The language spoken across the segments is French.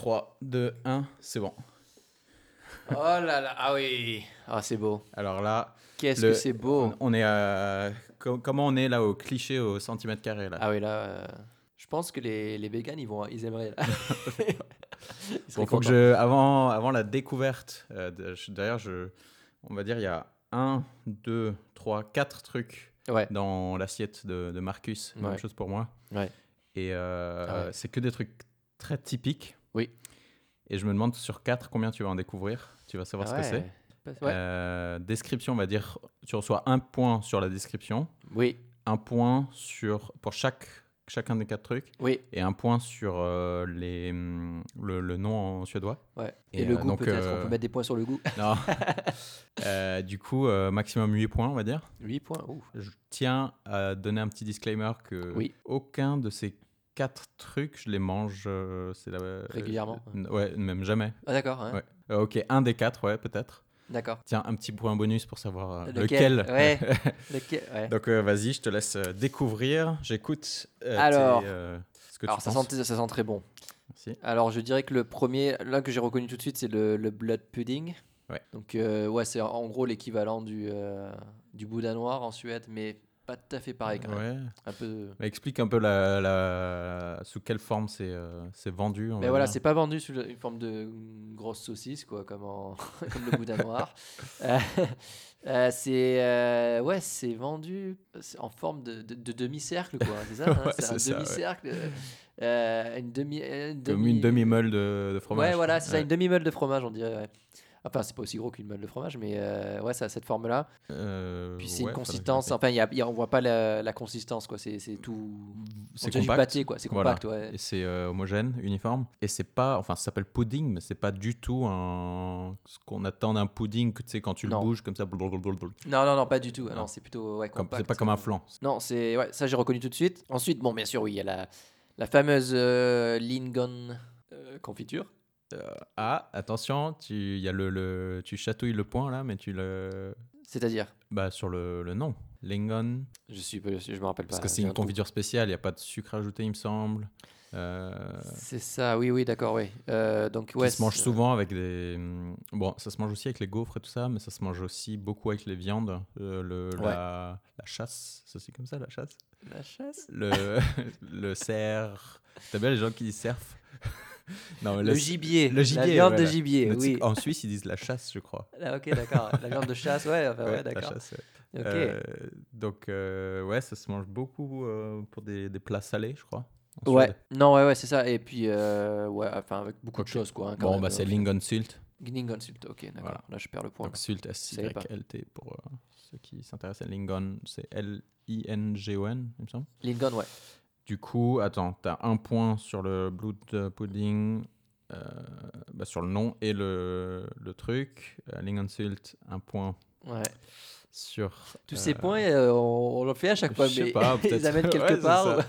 3, 2, 1, c'est bon. Oh là là, ah oui, ah c'est beau. Alors là, Qu'est-ce que c'est beau. on, est à... co- Comment on est là au cliché au centimètre carré là? Ah oui, là, euh, je pense que les, les vegans, ils, vont, ils aimeraient. Là. Ils Bon, faut que je, avant, avant la découverte, euh, d'ailleurs, je, on va dire, il y a 1, 2, 3, 4 trucs Ouais, dans l'assiette de, de Marcus. Même Ouais. chose pour moi. Ouais. Et euh, Ah c'est que des trucs très typiques. Oui. Et je me demande sur 4 combien tu vas en découvrir. Tu vas savoir Ah ce que c'est. ouais. Euh, description, on va dire, tu reçois un point sur la description, Oui, un point sur, pour chaque, chacun des quatre trucs, oui, et un point sur euh, les, hum, le, le nom en suédois. ouais. Et, Et, le euh, goût, peut-être, on peut mettre des points sur le goût. Non. Du coup, maximum 8 points, on va dire. 8 points, ouf. Je tiens à donner un petit disclaimer que Oui. aucun de ces quatre trucs, je les mange euh, c'est la- Régulièrement, euh, ouais, même jamais. Ah d'accord, hein. Ouais. Euh, ok, un des quatre, ouais, peut-être. d'accord. Tiens, un petit point bonus pour savoir euh, Lequel, lequel. ouais. Lequel, ouais. Donc euh, vas-y, je te laisse euh, découvrir. J'écoute. euh, Alors. tes, euh, ce que Alors tu ça penses. sent, ça sent très bon. Merci. Alors je dirais que le premier, là que j'ai reconnu tout de suite, c'est le, le blood pudding. Ouais. Donc euh, ouais, c'est en gros l'équivalent du, euh, du boudin noir en Suède, mais pas tout à fait pareil quand même. Ouais. Un peu. Mais explique un peu la, la- sous quelle forme c'est euh, vendu. Mais voilà, c'est pas vendu sous une forme de grosse saucisse, quoi, comme, en- comme le boudin noir. Euh, euh, c'est euh, ouais, c'est vendu en forme de, de- de demi-cercle, quoi. C'est ça, hein, Ouais, c'est un ça, ouais. demi-cercle, euh, une demi, une Comme demi- une demi-meule de, de fromage. Ouais, voilà, c'est ça, une demi-meule de fromage, on dirait. Enfin, c'est pas aussi gros qu'une meule de fromage, mais euh, ouais, ça a cette forme-là. Euh, Puis c'est ouais, une consistance, enfin, y a, y a- on voit pas la, la consistance, quoi. C'est tout. C'est compact. pâté, quoi. C'est Voilà. compact, ouais. Et c'est euh, homogène, uniforme. Et c'est pas, enfin, ça s'appelle pudding, mais c'est pas du tout un, ce qu'on attend d'un pudding, que tu sais, quand tu Non. le bouges comme ça. blablabla. Non, non, non, pas du tout. Ah Non. Non, c'est plutôt ouais, Comme- compact. C'est pas comme un flan. Non, c'est ouais, ça j'ai reconnu tout de suite. Ensuite, bon, bien sûr, oui, il y a la, la fameuse euh, Lingon euh. Ah, attention, tu, y a le, le, tu chatouilles le point là, mais tu le, C'est-à-dire, bah sur le, le nom, Lingon, je suis, je me rappelle parce pas. que c'est une un trou. confiture spéciale, il y a pas de sucre ajouté, il me semble. Euh, C'est ça, oui, oui, d'accord, oui. Euh, donc ouais, se mange souvent avec des. hum, Bon, ça se mange aussi avec les gaufres et tout ça, mais ça se mange aussi beaucoup avec les viandes. Euh, le, Ouais. la, la chasse, ça c'est comme ça la chasse? La chasse? Le, le cerf. T'as bien les gens qui disent cerf? Non, Le le- gibier. le La viande de gibier, oui. En Suisse, ils disent la chasse, je crois. Ah, ok, d'accord. La viande de chasse, ouais, enfin, ouais, Ouais, la d'accord. chasse, ouais. Ok. Euh, donc, euh, ouais, ça se mange beaucoup euh, pour des, des plats salés, je crois. ouais, Suède. non, ouais, ouais, c'est ça. Et puis, ouais, enfin, avec beaucoup de choses, quoi. hein, Bon, même, bah, c'est euh, Lingonsult. Lingon sult, ok, d'accord. Voilà. Là, je perds le point. Donc, Sult. S-Y-L-T pour ceux qui s'intéressent à Lingon. C'est L-I-N-G-O-N, il me semble. Lingon, ouais. Du coup, attends, t'as un point sur le blood pudding, euh, bah, sur le nom et le, le truc. Euh, Lingonsult, un point Ouais. sur. Tous euh, ces points, euh, on, on le fait à chaque fois, je sais pas, ils amènent quelque Ouais, part. ça.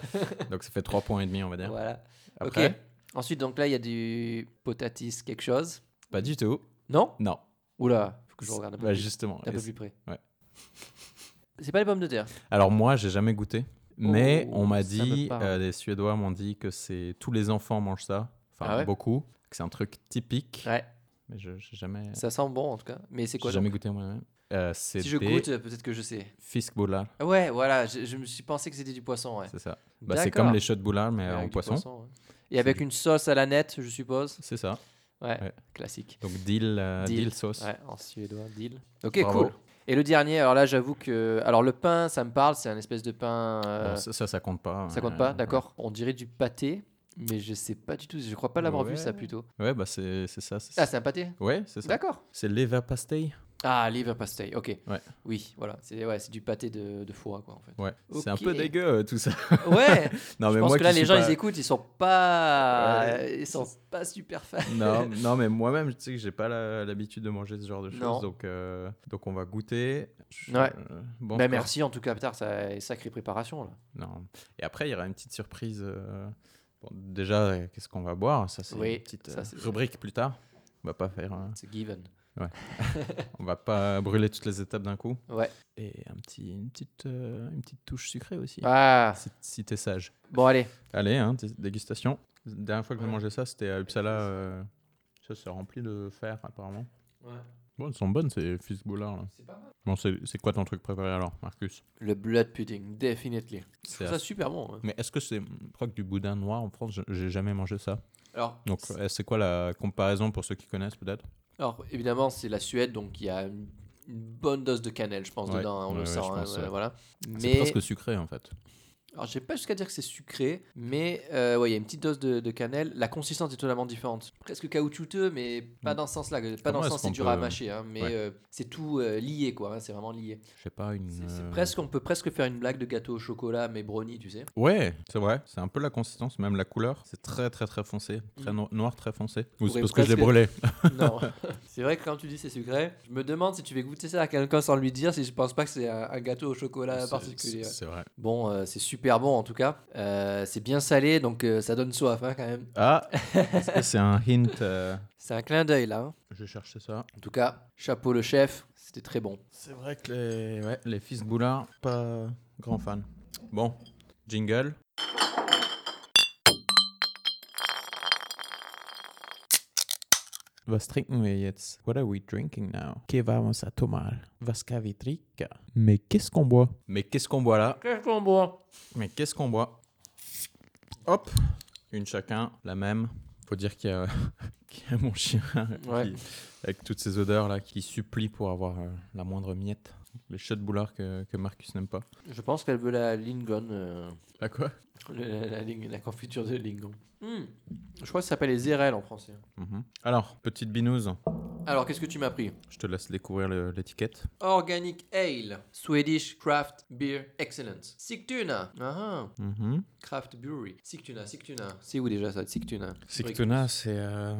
Donc, ça fait 3 points et demi, on va dire. voilà. Après, Ok. Ensuite, donc là, il y a du potatis quelque chose. pas du tout. Non? Non. Oula, faut que je regarde un peu, Bah, plus, justement. un peu plus près. ouais. C'est pas les pommes de terre. Alors moi, j'ai jamais goûté, mais Oh, on m'a dit, euh, les Suédois m'ont dit que c'est tous les enfants mangent ça, enfin Ah ouais beaucoup, que c'est un truc typique, Ouais, mais je jamais, ça sent bon en tout cas. Mais c'est quoi jamais goûté moi-même. Euh, Si je goûte, euh, peut-être que je sais. fiskbullar, Ouais, voilà, je, je me suis pensé que c'était du poisson. Ouais. c'est ça. Bah, c'est comme les shots boulards mais Ouais, en poisson. Et avec du- une sauce à la nette, je suppose. C'est ça. Ouais, classique. Donc dill, euh, dill sauce. Ouais, en suédois, deal. Ok, Bravo. cool. Et le dernier, alors là, j'avoue que. Alors le pain, ça me parle, c'est un espèce de pain. euh, ça, ça, ça compte pas. ça compte pas, d'accord On dirait du pâté, mais je sais pas du tout. Je crois pas l'avoir vu ça plutôt. Ouais, bah c'est c'est ça. Ah, c'est un pâté Ouais, c'est ça. D'accord. C'est leverpastei. Ah, liver pastel, ok. Ouais. Oui, voilà. C'est ouais, du pâté de, de foie, quoi, en fait. Ouais, c'est un peu dégueu euh, tout ça. Ouais, non, je mais pense moi que là, les gens, pas- ils écoutent, ils sont pas. Ouais. Ils sont pas super fans. non, non, mais moi-même, tu sais que j'ai pas l'habitude de manger ce genre de choses, donc, euh, donc on va goûter. Je- Ouais. euh, bon Bah, merci en tout cas, putain, ça sacrée préparation, là. Non. Et après, il y aura une petite surprise. euh, bon, déjà, qu'est-ce qu'on va boire? Ça, c'est Oui, une petite ça, rubrique plus tard. On va pas faire, C'est given. on va pas brûler toutes les étapes d'un coup. Ouais. Et un petit, une petite, euh, une petite touche sucrée aussi. Ah, Si, si t'es sage. bon, allez. Allez, hein, dé- dégustation. La dernière fois que j'ai Ouais. mangé ça, c'était à Uppsala. euh, Ça, c'est rempli de fer, apparemment. Ouais. Bon, elles sont bonnes, ces fils-boulards. là. C'est pas mal. Bon, c'est quoi ton truc préféré alors, Marcus? Le blood pudding, definitely. Je C'est trouve ça super bon. hein. Mais est-ce que c'est. Je crois que du boudin noir en France, j'ai jamais mangé ça. Alors, Donc, euh, c'est quoi la comparaison pour ceux qui connaissent peut-être? Alors, évidemment, c'est la Suède, donc il y a une, bonne dose de cannelle, je pense, Ouais. dedans. hein, on Ouais, le ouais, sent. hein, voilà. C'est Mais, presque sucré en fait. Alors, je vais pas jusqu'à dire que c'est sucré, mais euh, ouais, il y a une petite dose de, de cannelle. La consistance est totalement différente. Presque caoutchouteux, mais pas Mm. dans ce sens-là. Pas Comment dans le est-ce sens c'est dur à mâcher, hein, mais Ouais. euh, c'est tout euh, lié, quoi. hein, c'est vraiment lié. Je sais pas, une. Presque, on peut presque faire une blague de gâteau au chocolat, mais brownie, tu sais. Ouais, c'est vrai. C'est un peu la consistance, même la couleur. C'est très très très foncé. Très Mm. no- noir, très foncé. Ou c'est parce que je l'ai brûlé. Non, c'est vrai que quand tu dis c'est sucré, je me demande si tu vais goûter ça à quelqu'un sans lui dire si je pense pas que c'est un, un gâteau au chocolat particulier. C'est vrai. Bon, c'est super bon en tout cas. Euh, c'est bien salé, donc euh, ça donne soif hein, quand même. Ah Est-ce que c'est un hint euh, C'est un clin d'œil là. hein. Je cherchais ça. En tout cas, chapeau le chef, c'était très bon. C'est vrai que les, ouais, les fils Boulard, pas grand fan. Bon, jingle. Was trinken wir jetzt? What are we drinking now? Que vamos a tomar? Was? Mais qu'est-ce qu'on boit? Mais qu'est-ce qu'on boit là? Qu'est-ce qu'on boit Mais qu'est-ce qu'on boit Hop Une chacun, la même. Faut dire qu'il y a, qu'il y a mon chien Ouais. qui- avec toutes ces odeurs là qui supplie pour avoir euh, la moindre miette. Les chats de boulard que, que Marcus n'aime pas. Je pense qu'elle veut la lingon, euh, À quoi le- la, la la confiture de lingon. Hmm. Je crois que ça s'appelle les érelles en français. Mhm. Alors, petite binouse, Alors, qu'est-ce que tu m'as pris je te laisse découvrir l'étiquette. Organic Ale, Swedish Craft Beer Excellence. Sigtuna. Ah, ah. Mhm. Craft Brewery. Sigtuna, Sigtuna. C'est où déjà ça, Sigtuna Sigtuna, c'est. euh,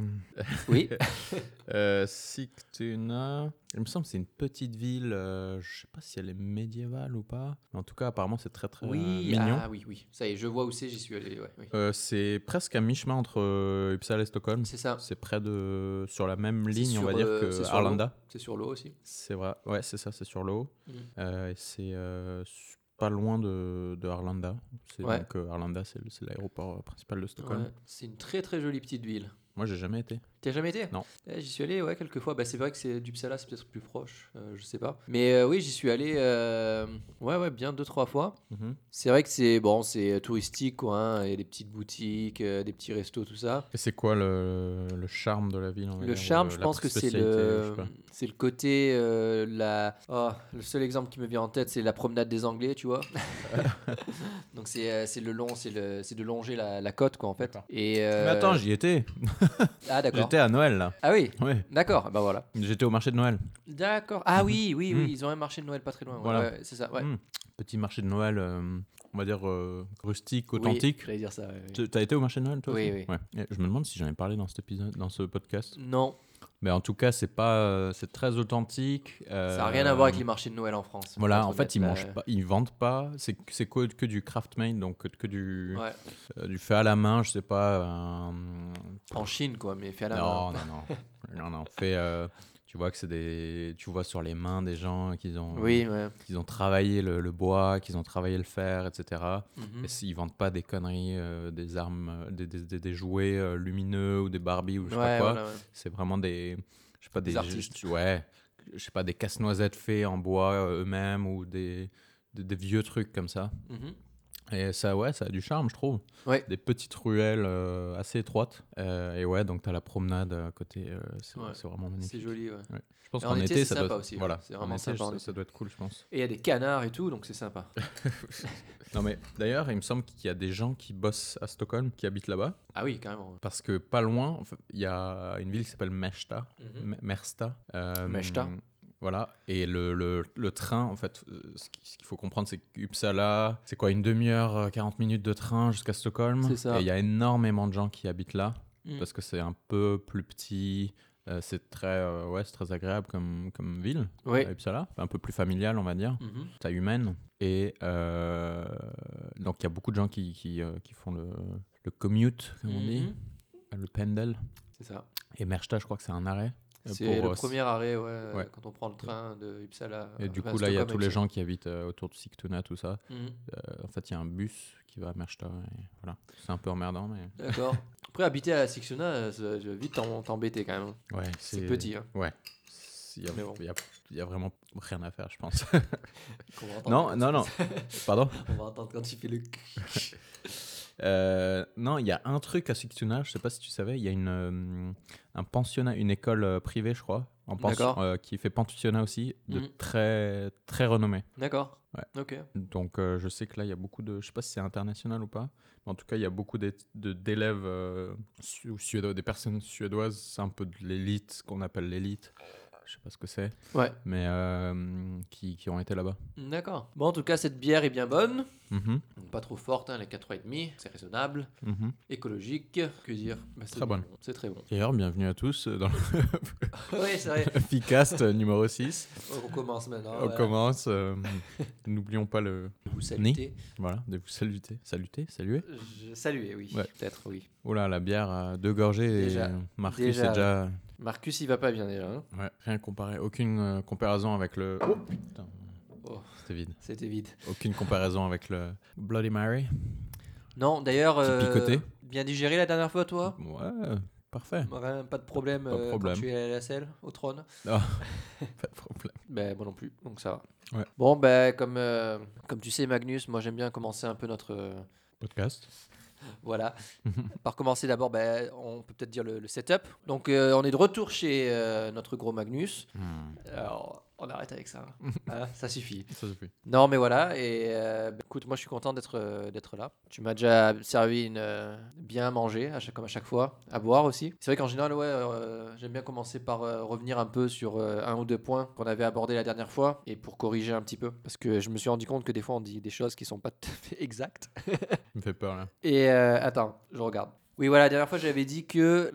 Oui. euh, Sigtuna. Il me semble que c'est une petite ville. euh, je sais pas si elle est médiévale ou pas. Mais en tout cas, apparemment, c'est très très euh, oui, mignon. ah oui, oui. Ça y est, je vois où c'est, j'y suis allé. Ouais, oui. Euh, c'est presque à mi-chemin entre euh, Uppsala et Stockholm. C'est ça. C'est près de. sur la même ligne, on va dire, euh, que Arlanda. C'est sur l'eau aussi. C'est vrai. Ouais, c'est ça, c'est sur l'eau. Mm. Euh, c'est pas loin de, de Arlanda. C'est Ouais. donc Arlanda, c'est l'aéroport principal de Stockholm. Ouais. C'est une très très jolie petite ville. Moi, j'ai jamais été. T'y as jamais été? Non. Eh, J'y suis allé, ouais, quelques fois. Bah, c'est vrai que c'est d'Uppsala, c'est peut-être plus proche, euh, je sais pas. Mais euh, oui, j'y suis allé, euh, ouais, ouais, bien deux trois fois. Mhm. C'est vrai que c'est bon, c'est touristique, quoi. hein. Il y a des petites boutiques, euh, des petits restos, tout ça. Et c'est quoi le, le charme de la ville on va Le dire, charme, ou, je la pense que c'est spécialité, je le, sais pas. c'est le côté, euh, la, oh, le seul exemple qui me vient en tête, c'est la promenade des Anglais, tu vois. Donc c'est, euh, c'est le long, c'est le, c'est de longer la, la côte, quoi, en fait. D'accord. Et Mais euh, attends, j'y étais. ah d'accord. J'étais à Noël, là. Ah oui, Ouais. d'accord. Bah voilà. J'étais au marché de Noël. D'accord. Ah oui, oui, oui, Mm. ils ont un marché de Noël pas très loin. ouais, Voilà. ouais, c'est ça. Ouais. Mm. Petit marché de Noël, euh, on va dire euh, rustique, Oui, authentique. j'allais dire ça. ouais, oui. Tu- T'as été au marché de Noël, toi Oui, aussi oui. Ouais. Et Je me demande si j'en ai parlé dans cet épisode, dans ce podcast. Non, Mais en tout cas, c'est pas, euh, c'est très authentique. ça n'a rien à voir avec les marchés de Noël en France. Voilà, en fait, ils mangent là. pas, ils vendent pas. C'est c'est que, que du craft made, donc que, que du, Ouais. euh, du fait à la main. Je sais pas. En Chine, quoi, mais fait à la main. non, non, non, non. Fait, euh, tu vois que c'est des, tu vois sur les mains des gens qu'ils ont, Oui, ouais. qu'ils ont travaillé le, le bois, qu'ils ont travaillé le fer, etc. Mhm. Et s'ils vendent pas des conneries, euh, des armes, euh, des, des, des- des jouets euh, lumineux ou des Barbie ou je sais Ouais, pas quoi. voilà, ouais. C'est vraiment des, je sais pas Des artistes. ouais, je sais pas des casse-noisettes faits en bois eux-mêmes ou des, des, des vieux trucs comme ça. Mhm. Et ça, ouais, ça a du charme, je trouve. Ouais. Des petites ruelles euh, assez étroites. Euh, et ouais, donc t'as la promenade à côté. euh, c'est Ouais. vraiment magnifique. C'est joli, ouais. Ouais. Je pense qu'en été, ça sympa doit, aussi. Voilà, C'est en vraiment été, sympa ça, ça doit être cool, je pense. Et il y a des canards et tout, donc c'est sympa. Non mais d'ailleurs, il me semble qu'il y a des gens qui bossent à Stockholm, qui habitent là-bas, Ah oui, carrément. parce que pas loin, il y a une ville qui s'appelle Mesta. Mhm. Me- Mersta. Euh, Mesta. Voilà. Et le, le, le train, en fait, euh, ce qui- ce qu'il faut comprendre, c'est qu'Uppsala, c'est quoi, une demi-heure, euh, 40 minutes de train jusqu'à Stockholm. C'est ça. Et il y a énormément de gens qui habitent là, Mm. parce que c'est un peu plus petit. euh, c'est très, euh, ouais, c'est très agréable comme, comme ville, Oui. à Uppsala. Un peu plus familial, on va dire. Mhm. Taille humaine. Et euh, donc, il y a beaucoup de gens qui, qui, euh, qui font le, le commute, comme on dit, Mhm. le pendel. C'est ça. Et Mersta, je crois que c'est un arrêt. C'est pour, le euh, premier arrêt, ouais, ouais. quand on prend le train de Uppsala. Et du coup, là, il y a tous les gens qui habitent euh, autour de Sigtuna, tout ça. Mhm. Euh, en fait, il y a un bus qui va à voilà. C'est un peu emmerdant, mais D'accord. Après, habiter à euh, ça va vite t'embêter quand même. ouais, C'est petit. Hein. Ouais. Il y, a, Mais bon. il y a- il y a vraiment rien à faire, je pense. non, non, non. Pardon On va entendre quand tu fais le. Euh, Non, il y a un truc à Sigtuna, je sais pas si tu savais, il y a une, euh, un pensionnat, une école euh, privée, je crois, en pension, D'accord. euh, qui fait pensionnat aussi, de Mhm. très, très renommé. D'accord. Ouais. Ok. Donc je sais que là, il y a beaucoup de... Je sais pas si c'est international ou pas, mais en tout cas, il y a beaucoup d'élèves su- ou suédois, des personnes suédoises, c'est un peu de l'élite, ce qu'on appelle l'élite. Je sais pas ce que c'est, Ouais. mais euh, qui, qui ont été là-bas. D'accord. Bon, en tout cas, cette bière est bien bonne. Mhm, Donc, Pas trop forte, hein, est 4,5. C'est raisonnable. mhm. Écologique. Que dire? Bah, c'est Très bonne. bon, C'est très bon. D'ailleurs, bienvenue à tous dans oui, c'est vrai. le Ficast numéro 6. On commence maintenant. On commence. euh, N'oublions pas le. Vous salutez. Voilà, de vous saluter. Saluter, saluer. Je saluer, oui. Ouais. Peut-être, oui. Oula, la bière à deux gorgées Déjà. et Marcus Déjà. est déjà. Marcus, il va pas bien déjà. hein. Ouais, rien comparé. Aucune euh, comparaison avec le. Oh putain, Oh, c'était vide. c'était vide. Aucune comparaison avec le Bloody Mary. Non, d'ailleurs, euh, picoté. bien digéré la dernière fois, toi? Ouais, parfait. Rien, Pas de problème, Pas de euh, problème. quand tu es à la selle, au trône Pas de problème. Ben, moi non plus, donc ça va. Ouais. Bon, ben, comme, euh, comme tu sais, Magnus, moi j'aime bien commencer un peu notre. Podcast. voilà. Par commencer d'abord, ben, on peut peut-être dire le, le setup. Donc, euh, on est de retour chez euh, notre gros Magnus. Hmm, Alors, on arrête avec ça. Hein, ça suffit. ça suffit. Non, mais voilà. Et euh, bah, écoute, moi, je suis content d'être euh, d'être là. Tu m'as déjà servi une euh, bien à manger, à chaque, comme à chaque fois, à boire aussi. C'est vrai qu'en général, ouais, j'aime bien commencer par revenir un peu sur un ou deux points qu'on avait abordés la dernière fois et pour corriger un petit peu, parce que je me suis rendu compte que des fois, on dit des choses qui sont pas tout à fait exactes. Ça me fait peur là. Et attends, je regarde. Oui, voilà, la dernière fois, j'avais dit que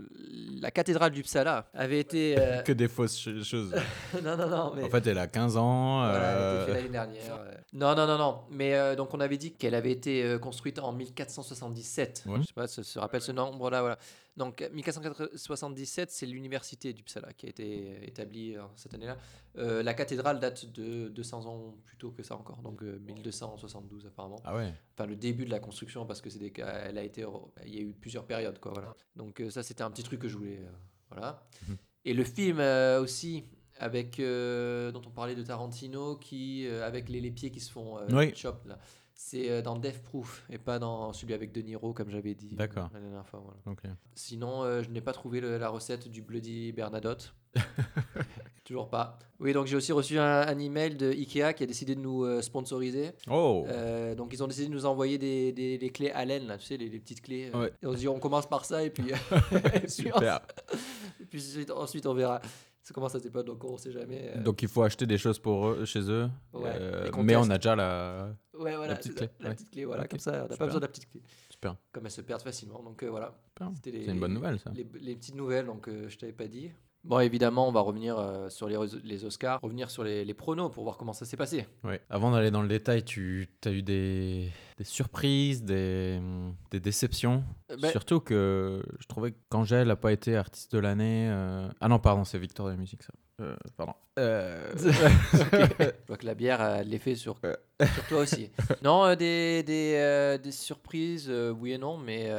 la cathédrale d'Uppsala avait été. euh, Que des fausses ch- choses. non, non, non, mais. En fait, elle a 15 ans. Voilà, elle a été euh, faite l'année dernière. euh. Non, non, non, non. Mais euh, donc on avait dit qu'elle avait été construite en 1477. Ouais. Je sais pas, ça se rappelle ce nombre-là, voilà. Donc 1477, c'est l'université d'Uppsala qui a été euh, établie euh, cette année-là. Euh, la cathédrale date de 200 ans plus tôt que ça encore, donc euh, 1272 apparemment. Ah ouais. Enfin le début de la construction parce que c'est des cas- elle a été, il y a eu plusieurs périodes quoi, voilà. Donc euh, ça c'était un petit truc que je voulais, euh, voilà. Mhm. Et le film euh, aussi avec euh, dont on parlait de Tarantino qui euh, avec les, les pieds qui se font euh, Oui. chop là. C'est euh, dans Death Proof et pas dans celui avec De Niro comme j'avais dit euh, D'accord. la dernière fois. Voilà. Sinon, euh, je n'ai pas trouvé le- la recette du Bloody Bernadotte. Toujours pas. Oui, donc j'ai aussi reçu un, un email de Ikea qui a décidé de nous euh, sponsoriser. Oh Euh, donc ils ont décidé de nous envoyer des, des, clés Allen, là, tu sais, les, les petites clés. Ouais. Et on se dit on commence par ça et puis, et puis, Super. et puis ensuite, on verra. Ça commence à pas donc on sait jamais. euh. Donc il faut acheter des choses pour eux, chez eux. Ouais, euh, mais on a déjà la. ouais, voilà, la petite ça, clé, la ouais. petite clé, voilà, Ok, comme ça, on n'a pas besoin de la petite clé. Super. Comme elles se perdent facilement, donc euh, voilà. C'est une bonne nouvelle ça. Les, les petites nouvelles, donc euh, je t'avais pas dit. Bon, évidemment, on va revenir euh, sur les, les Oscars, revenir sur les, les pronos pour voir comment ça s'est passé. Ouais. Avant d'aller dans le détail, tu as eu des, des surprises, des, des déceptions? Euh, ben- Surtout que je trouvais que Angèle n'a pas été artiste de l'année. euh, Ah non, pardon, c'est Victor de la musique ça. Pardon. Je vois que la bière a l'effet sur, sur toi aussi. Non, des, des, des surprises, oui et non, mais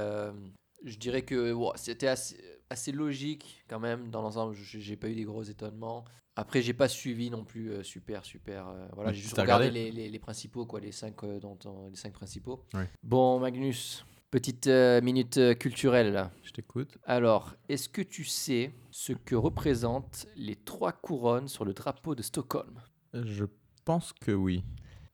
je dirais que c'était assez, assez logique quand même dans l'ensemble. J'ai pas eu des gros étonnements. Après, j'ai pas suivi non plus euh, super, super. euh, voilà, j'ai juste regardé regardé les, les, les principaux, quoi, les cinq, euh, dont on- les cinq principaux. Bon, Magnus, petite minute culturelle là. je t'écoute. Alors, est-ce que tu sais ce que représentent les trois couronnes sur le drapeau de Stockholm? Je pense que oui.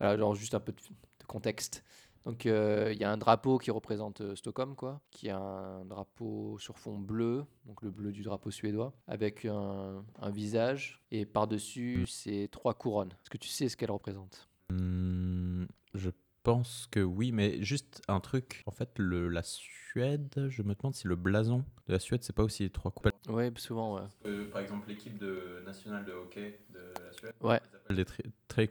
genre juste un peu de, de contexte. Donc euh, il y a un drapeau qui représente euh, Stockholm, quoi, qui a un drapeau sur fond bleu, donc le bleu du drapeau suédois, avec un, un visage, et par-dessus c'est trois couronnes. Est-ce que tu sais ce qu'elles représentent? Hmm, je pense que oui, mais juste un truc. En fait, le, la Suède, je me demande si le blason de la Suède, c'est pas aussi les trois coupes. Ouais, souvent, ouais. par exemple, l'équipe de, nationale de hockey de la Suède, Ouais. s'appelle les tri- Tre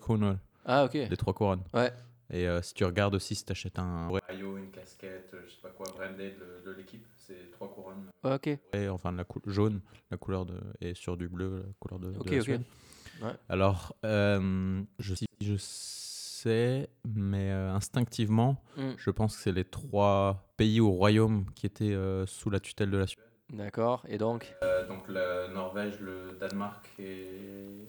Ah, ok. les trois couronnes. Ouais. Et euh, si tu regardes aussi, si tu achètes un maillot, une casquette, euh, je sais pas quoi, branded de, de l'équipe, c'est trois couronnes. Ouais, ok. Et, enfin, de la jaune, la couleur de. Et sur du bleu, la couleur de, de Ok, la ok. Suède. Ouais. Alors, euh, je, sais, mais euh, instinctivement, Hmm, je pense que c'est les trois pays ou royaumes qui étaient euh, sous la tutelle de la Suède. D'accord. Et donc? Donc la Norvège, le Danemark et.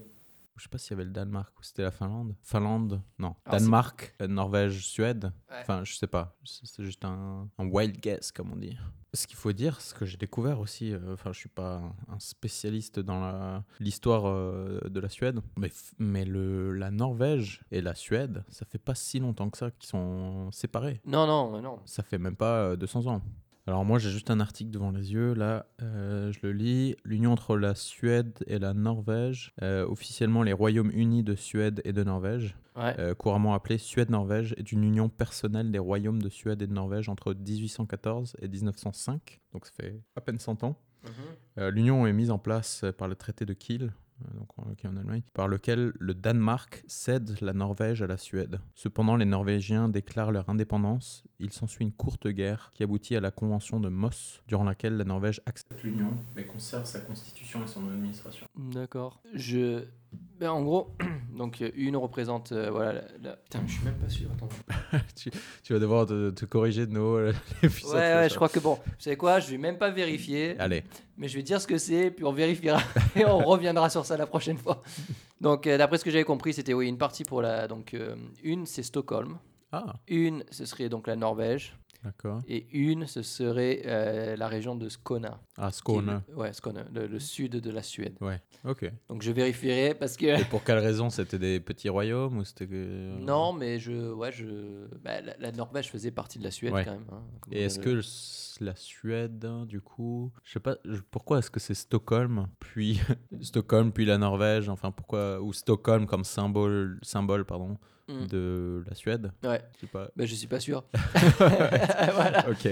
Je sais pas s'il y avait le Danemark ou c'était la Finlande. Finlande, non. Alors, Danemark, euh, Norvège, Suède. Ouais. Enfin, je sais pas. C'est juste un, un wild guess, comme on dit. Ce qu'il faut dire, ce que j'ai découvert aussi, euh, enfin, je suis pas un- spécialiste dans l'histoire euh, de la Suède, mais, mais le, la Norvège et la Suède, ça fait pas si longtemps que ça qu'ils sont séparés. Non, non, non. Ça fait même pas euh, 200 ans. Alors moi j'ai juste un article devant les yeux, là euh, je le lis. L'union entre la Suède et la Norvège, euh, officiellement les royaumes unis de Suède et de Norvège, Ouais. euh, couramment appelée Suède-Norvège, est une union personnelle des royaumes de Suède et de Norvège entre 1814 et 1905, donc ça fait à peine 100 ans. Mhm. L'union est mise en place par le traité de Kiel, Allemagne, par lequel le Danemark cède la Norvège à la Suède. Cependant, les Norvégiens déclarent leur indépendance. Il s'ensuit une courte guerre qui aboutit à la convention de Moss, durant laquelle la Norvège accepte l'union, mais conserve sa constitution et son administration. D'accord. Je. Ben, en gros, donc euh, une représente. euh, voilà. La, la- Putain, je suis même pas sûr. Attends. tu, tu vas devoir te, te corriger de nouveau euh, les Ouais, je crois que bon. Vous savez quoi Je vais même pas vérifier. Allez, Mais je vais dire ce que c'est, puis on vérifiera et on reviendra sur ça la prochaine fois. Donc, euh, d'après ce que j'avais compris, c'était oui, une partie pour la. Donc, euh, une, c'est Stockholm. ah, Une, ce serait donc la Norvège. Et une, ce serait euh, la région de Skåne. Ah, Skåne. Ouais, Skåne, le, le sud de la Suède. Ouais, ok. Donc, je vérifierai parce que. Et pour quelle raison? C'était des petits royaumes ou c'était que- Non, mais je. Ouais, je. bah, la, la Norvège faisait partie de la Suède Ouais. quand même. hein, Et est-ce le- que la Suède, hein, du coup, je sais pas, je- pourquoi est-ce que c'est Stockholm, puis Stockholm, puis la Norvège, enfin pourquoi, ou Stockholm comme symbole, symbole pardon, Hmm. de la Suède, Ouais, je sais pas. bah, je suis pas sûr. voilà. ok.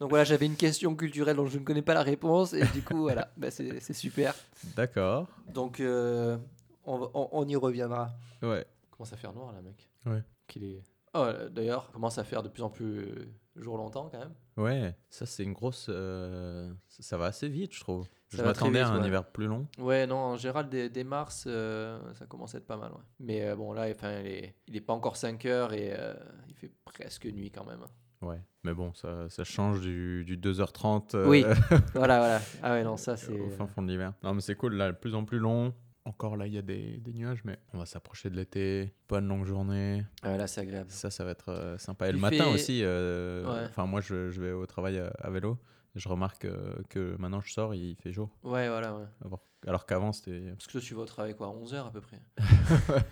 Donc voilà, j'avais une question culturelle dont je ne connais pas la réponse et du coup voilà, bah, c'est super. D'accord. Donc euh, on, on- on y reviendra. Ouais. Commence à faire noir là, mec. Ouais. Qu'il est. Oh, euh, d'ailleurs, commence à faire de plus en plus jour longtemps quand même. Ouais. Ça c'est une grosse, euh, ça, va assez vite, je trouve. Ça je va très m'attendais à vite, un ouais. hiver plus long. Ouais, non, en général dès, dès mars, euh, ça commence à être pas mal. Ouais. Mais euh, bon là, enfin, il est, il est pas encore 5 heures et euh, il fait presque nuit quand même. Ouais. Mais bon, ça, ça change du, du 2h30 euh, Oui. voilà, voilà. Ah ouais, non, ça c'est. au fin fond de l'hiver. Non, mais c'est cool, là, de plus en plus long. Encore là, il y a des, des nuages, mais on va s'approcher de l'été. Bonne longue journée. Ah là c'est agréable. Ça, ça va être euh, sympa. Et le matin aussi, euh, Ouais. enfin moi je, je vais au travail à, à vélo. Je remarque euh, que maintenant je sors, il fait jour. Ouais, voilà, ouais. Alors, alors qu'avant c'était. Parce que tu vas au travail quoi, à 11h à peu près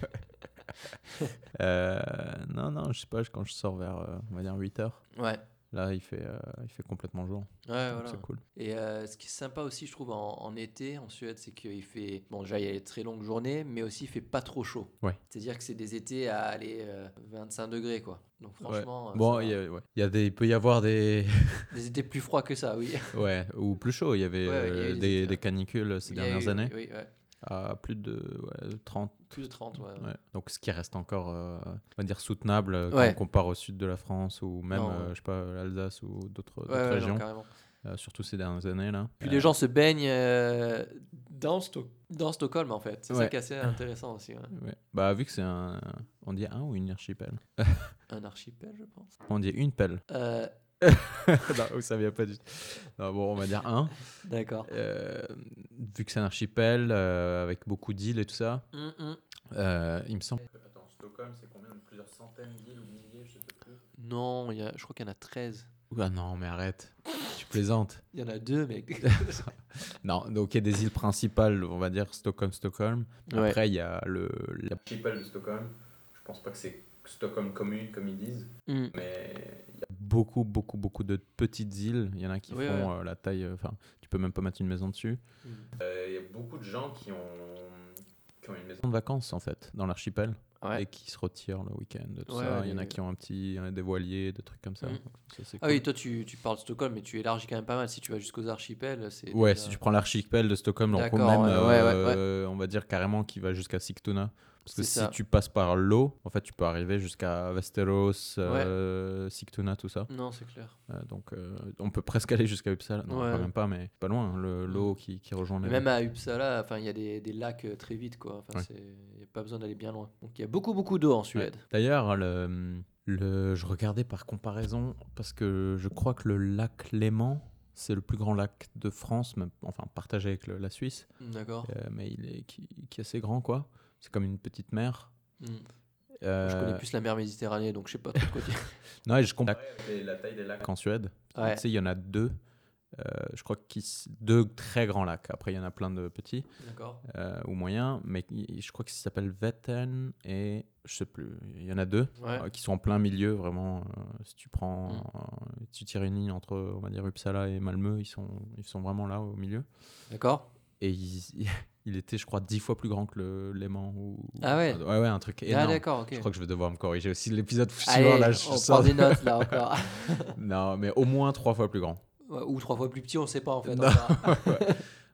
Euh, non, non, je sais pas, quand je sors vers, euh, on va dire 8 heures, Ouais. Là il fait, euh, il fait complètement jour. Ouais, voilà. C'est cool. Et euh, ce qui est sympa aussi, je trouve, en, en été, en Suède, c'est qu'il fait. Bon, déjà, il y a les très longues journées, mais aussi il fait pas trop chaud. Ouais. C'est-à-dire que c'est des étés à aller euh, 25 degrés, quoi. Donc, franchement. euh, Bon, il y, a- ouais. Il y a des, il peut y avoir des. Des étés plus froids que ça, oui. ouais, ou plus chaud. Il y avait il y euh, des des, des canicules ces dernières eu- années Oui, ouais. À plus de ouais, 30. Plus de 30, ouais. Ouais. Donc ce qui reste encore, euh, on va dire, soutenable euh, quand Ouais. on compare au sud de la France ou même, Non, euh, je sais pas, l'Alsace ou d'autres non, régions, carrément. euh, surtout ces dernières années là. Puis les gens se baignent dans, Sto- dans Stockholm, en fait. C'est ça qui est assez intéressant aussi. Bah vu que c'est un, on dit un ou une archipel? Un archipel, je pense. On dit une pelle. Non, ça vient pas du tout. Non, bon, on va dire un. D'accord. Euh, vu que c'est un archipel euh, avec beaucoup d'îles et tout ça, euh, il me semble. Attends, Stockholm, c'est combien Plusieurs centaines d'îles ou milliers, je sais plus? Non, il y a, je crois qu'il y en a 13. Ah non, mais arrête. Tu plaisantes. Il y en a deux, mec. Non, donc il y a des îles principales, on va dire Stockholm, Stockholm. Ouais. Après, il y a le l'archipel de Stockholm. Je pense pas que c'est Stockholm commune, comme ils disent, Hum. mais beaucoup, beaucoup, beaucoup de petites îles. Il y en a qui Oui, font ouais. euh, la taille, euh, enfin, tu peux même pas mettre une maison dessus. Hum. Euh, Il y a beaucoup de gens qui ont, qui ont une maison de vacances, en fait, dans l'archipel, Ouais. et qui se retirent le week-end, tout Ouais, ça. ouais, il y en a qui ont un petit, des voiliers, des trucs comme ça. Mm. Ça, Ah oui, toi tu, tu parles de Stockholm, mais tu élargis quand même pas mal. Si tu vas jusqu'aux archipels, c'est. Ouais, déjà- si tu prends l'archipel de Stockholm, donc D'accord, même, ouais, ouais, ouais, euh, on va dire carrément qu'il va jusqu'à Sigtuna. Parce que si ça. tu passes par l'eau, en fait, tu peux arriver jusqu'à Westeros, euh, Sigtuna, tout ça. Non, c'est clair. Euh, donc, euh, on peut presque aller jusqu'à Uppsala. Non, Ouais. quand même pas, mais pas loin. le- l'eau qui, qui rejoint les. Même à Uppsala, enfin, il y a des, des lacs très vite, quoi. Ouais. il n'y a pas besoin d'aller bien loin. Donc, il y a beaucoup, beaucoup d'eau en Suède. D'ailleurs, le, le, je regardais par comparaison parce que je crois que le lac Léman, c'est le plus grand lac de France, même- enfin partagé avec le- la Suisse, D'accord. euh, mais il est qui, qui est assez grand quoi. C'est comme une petite mer. Hmm. Euh, Je connais plus la mer Méditerranée, donc je sais pas trop quoi dire. Non, et je compare la taille des lacs en Suède. Ouais. Tu sais, il y en a deux. Euh, je crois qu'il deux très grands lacs. Après, il y en a plein de petits euh, ou moyens, mais je crois qu'ils s'appellent Vättern et je sais plus. Il y en a deux. Ouais. euh, qui sont en plein milieu, vraiment. si tu prends, Mm. tu tires une ligne entre, on va dire, Uppsala et Malmö, ils sont, ils sont vraiment là au milieu. D'accord. Et il, il était, je crois, dix fois plus grand que le Léman. Ou... Ah ouais Ouais, ouais, un truc Ah, énorme. d'accord, ok. je crois que je vais devoir me corriger aussi l'épisode Allez, suivant. Là, je on sors- prend des notes là encore. Non, mais au moins trois fois plus grand. Ou trois fois plus petit, on sait pas en fait. Non. verra.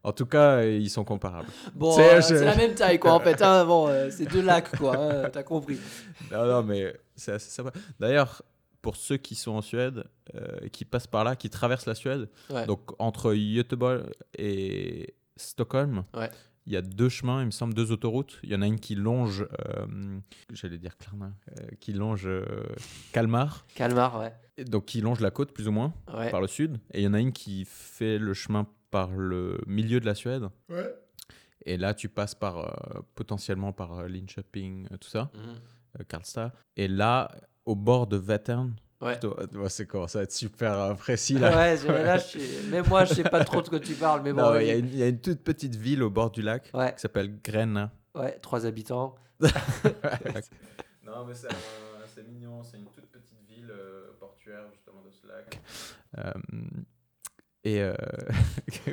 En tout cas, ils sont comparables. Bon, euh, je- c'est la même taille quoi en fait. hein. Bon, euh, c'est deux lacs quoi. hein, T'as compris. Non, non, mais c'est assez sympa. D'ailleurs, pour ceux qui sont en Suède, euh, qui passent par là, qui traversent la Suède, Ouais. donc entre Göteborg et Stockholm, Ouais. Il y a deux chemins, il me semble, deux autoroutes. Il y en a une qui longe, euh, j'allais dire Klarna, euh, qui longe euh, Kalmar, Calmar, ouais. et donc qui longe la côte plus ou moins Ouais. par le sud. Et il y en a une qui fait le chemin par le milieu de la Suède. Et là, tu passes par euh, potentiellement par euh, Linköping, tout ça, euh, Karlstad. Et là, au bord de Vättern, Ouais. c'est comment ça va être super euh, précis là. Ouais, là, je même moi, je sais pas trop de quoi tu parles, mais bon. Il y, a une- il y a une toute petite ville au bord du lac Ouais, qui s'appelle Grena. ouais, trois habitants. non, mais c'est mignon, c'est une toute petite ville euh, portuaire justement de ce lac. Euh, et euh,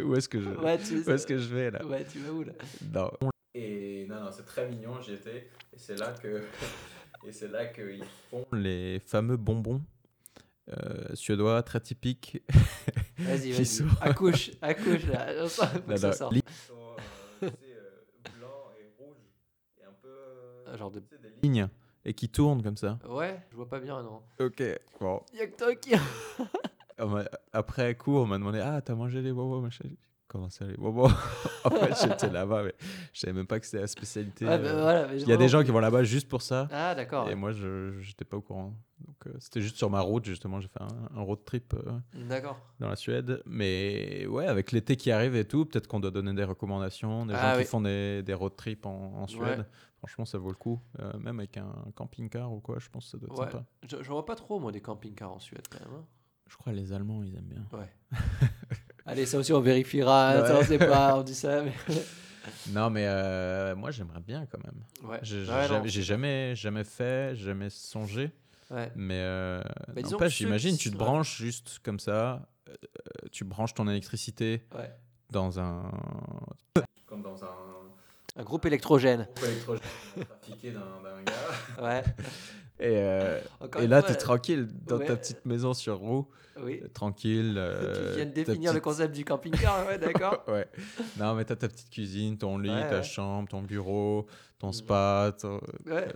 où est-ce que je Ouais, tu, où est-ce que je vais là? Ouais, tu vas où là? Non. Et non, non, c'est très mignon, j'y étais. Et c'est là que. et c'est là qu'ils font les fameux bonbons euh, suédois très typiques. Vas-y, vas-y. sont- Accouche, accouche là. Faut que ça sorte. li- Ils sont, euh, euh, blancs et rouges. Et un peu. euh, Un genre de- tu sais, des lignes. Et qui tournent comme ça. Ouais, je vois pas bien, non. Ok, bon. Y'a que toi qui. On m'a- Après coup, on m'a demandé Ah, t'as mangé les bonbons machin. Comment ça, les bonbons En fait, j'étais là-bas, mais je savais même pas que c'était la spécialité. Ouais, bah, euh, voilà, Il y a des gens qui vont là-bas juste pour ça. Ah, d'accord. Et moi, je j'étais pas au courant. Donc, euh, c'était juste sur ma route, justement. J'ai fait un, un road trip euh, D'accord. dans la Suède. Mais ouais, avec l'été qui arrive et tout, peut-être qu'on doit donner des recommandations. Des Ah gens oui. qui font des, des road trips en, en Suède. Ouais. Franchement, ça vaut le coup. Euh, même avec un camping-car ou quoi, je pense que ça doit être Ouais. sympa. Je, je vois pas trop, moi, des camping-cars en Suède quand même. hein. Je crois que les Allemands, ils aiment bien. Ouais. Allez, ça aussi, on vérifiera. Ouais. Ça, on sait pas, on dit ça. Mais... Non, mais euh, moi, j'aimerais bien quand même. Ouais. J'ai Ouais, non, j'ai jamais, jamais fait, jamais songé. Ouais. Mais euh, Bah, n'empêche, j'imagine, tu te branches juste comme ça. euh, tu branches ton électricité ouais. dans un. Comme dans un. Un groupe électrogène. groupe électrogène trafiqué d'un gars. Ouais. Et, euh, et là, tu es tranquille dans ta petite maison sur roue, Oui. tranquille. euh, tu viens de ta définir le concept du camping-car, ouais, d'accord. ouais. Non, mais t'as ta petite cuisine, ton lit, Ouais, ta ouais. chambre, ton bureau, ton Mm. spa. ton- Ouais.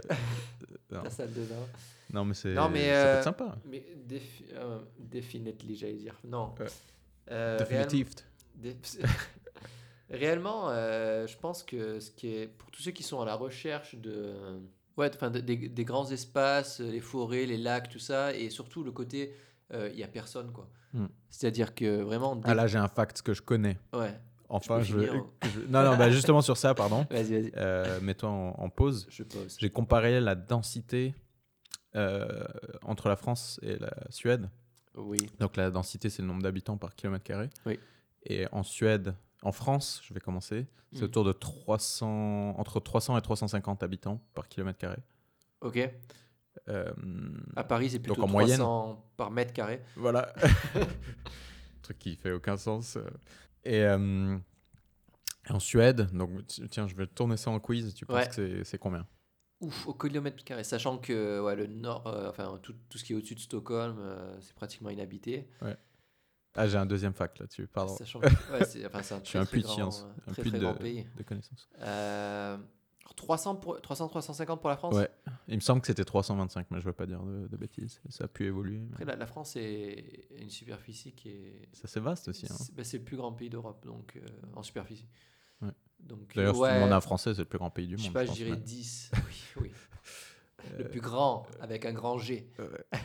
non. La salle de bain. Non, mais c'est Non, mais, ça peut euh, être sympa. Mais défi- euh, definitely, j'allais dire. Non. Euh, Réellement, euh, je pense que ce qui est pour tous ceux qui sont à la recherche de, ouais, enfin de- des, des grands espaces, les forêts, les lacs, tout ça, et surtout le côté, euh, il y a personne quoi. Hmm. C'est-à-dire que vraiment, dès- Ah là, j'ai un fact que je connais. ouais. Enfin, peux je, finir, hein. je- Non, non, bah justement sur ça, pardon. Vas-y, vas-y. Euh, Mets-toi en, en pause. Je pose. J'ai comparé la densité euh, entre la France et la Suède. Oui. Donc la densité, c'est le nombre d'habitants par kilomètre carré. Oui. Et en Suède, en France, je vais commencer, c'est Mhm. autour de 300, entre 300 et 350 habitants par kilomètre carré. Ok. Euh, À Paris, c'est plutôt en moyenne. 300 par mètre carré. voilà. Truc qui fait aucun sens. euh. Et euh, en Suède, donc tiens, je vais tourner ça en quiz. Tu penses Ouais. que c'est- c'est combien? Ouf, au kilomètre carré. Sachant que ouais, le nord, euh, enfin tout, tout ce qui est au-dessus de Stockholm, euh, c'est pratiquement inhabité. Ah, j'ai un deuxième fact là-dessus, pardon. Sachant que ouais, c'est enfin, c'est un Je suis un puits de science, euh, un puits de, grand pays. de connaissances. Euh, alors, 300, pour, 300, 350 pour la France? Ouais. Il me semble que c'était 325, mais je veux pas dire de, de bêtises. Ça a pu évoluer. mais Après, la, la France est une superficie qui est. Ça c'est vaste aussi. hein. C'est bah, c'est le plus grand pays d'Europe, donc euh, en superficie. Ouais. Donc, D'ailleurs, si tu ouais, demandes un Français, c'est le plus grand pays du je monde. sais pas, je dirais mais- 10. Oui, oui. Le plus grand, avec un grand G. Ouais.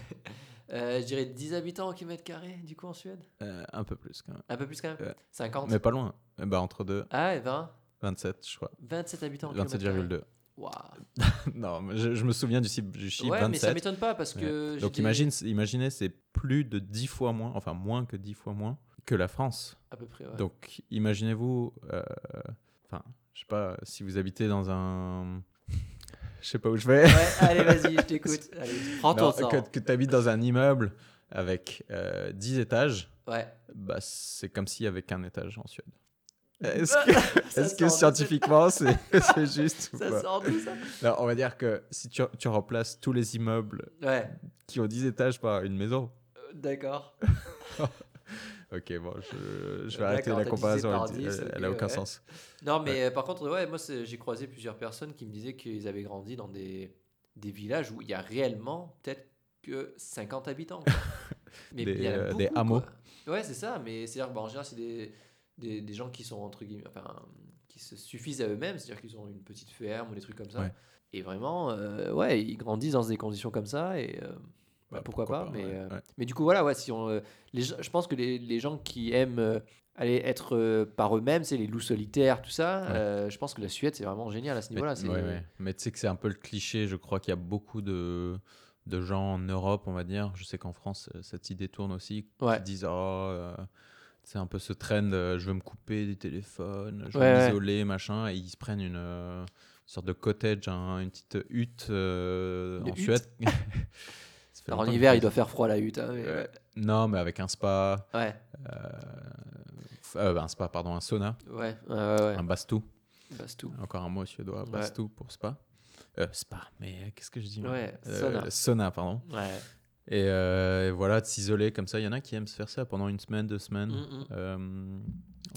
Euh, je dirais 10 habitants au kilomètre carré, du coup, en Suède Euh, un peu plus quand même. Un peu plus quand même Ouais. 50 Mais pas loin. Eh ben, entre deux, Ah, et 20 27, je crois. 27 habitants au kilomètre carré. 27,2. Waouh. non, mais je, je me souviens du, chiffre- du chiffre Ouais, mais ça 27. m'étonne pas parce que. j'ai Donc imagine, imaginez, c'est plus de 10 fois moins, enfin moins que 10 fois moins que la France. À peu près, ouais. Donc imaginez-vous, euh, enfin, je sais pas, si vous habitez dans un... Je sais pas où je vais. Ouais, allez, vas-y, je t'écoute. Prends ton Non, temps. que, tu habites dans un immeuble avec euh, 10 étages, Ouais. bah, c'est comme s'il y avait qu'un étage en Suède. Est-ce que, que scientifiquement c'est juste ou Ça pas sort d'où ça Alors, On va dire que si tu, tu remplaces tous les immeubles Ouais, qui ont 10 étages par une maison, euh, d'accord. Ok, bon, je, je vais arrêter la comparaison, elle, 10, elle- elle ok, a aucun ouais. sens. Non, mais par contre, ouais, moi j'ai croisé plusieurs personnes qui me disaient qu'ils avaient grandi dans des, des villages où il y a réellement peut-être que 50 habitants. mais Des, il y en a beaucoup, des hameaux. quoi. Ouais, c'est ça, mais c'est-à-dire que, bah, en général, c'est des, des, des gens qui sont entre guillemets, enfin, qui se suffisent à eux-mêmes, c'est-à-dire qu'ils ont une petite ferme ou des trucs comme ça. Ouais. Et vraiment, euh, ouais, ils grandissent dans des conditions comme ça et. euh, bah, pourquoi, pas, mais, ouais, euh, ouais. mais du coup, voilà, ouais, si on, euh, les, je pense que les, les gens qui aiment euh, aller être euh, par eux-mêmes, c'est les loups solitaires, tout ça, Ouais. euh, je pense que la Suède, c'est vraiment génial à ce niveau-là. c'est- ouais, ouais. Mais tu sais que c'est un peu le cliché, je crois qu'il y a beaucoup de, de gens en Europe, on va dire. Je sais qu'en France, cette idée tourne aussi, qui disent, oh, c'est un peu ce trend, je veux me couper des téléphones, je veux m'isoler, machin, et ils se prennent une sorte de cottage, un- une petite hutte euh, en hutte? Suède. Alors en hiver, il doit faire froid la hutte. hein, mais ouais. Non, mais avec un spa, Ouais, f- euh, un spa, pardon, un sauna, ouais, ouais, ouais, ouais. un bastou. C'est tout. Encore un mot suédois, bastou pour spa. Euh, spa, mais euh, qu'est-ce que je dis Ouais, Euh, sauna. sauna, pardon. Ouais. Et, euh, et voilà, de s'isoler comme ça. Il y en a qui aiment se faire ça pendant une semaine, deux semaines. Mm, mm. Euh,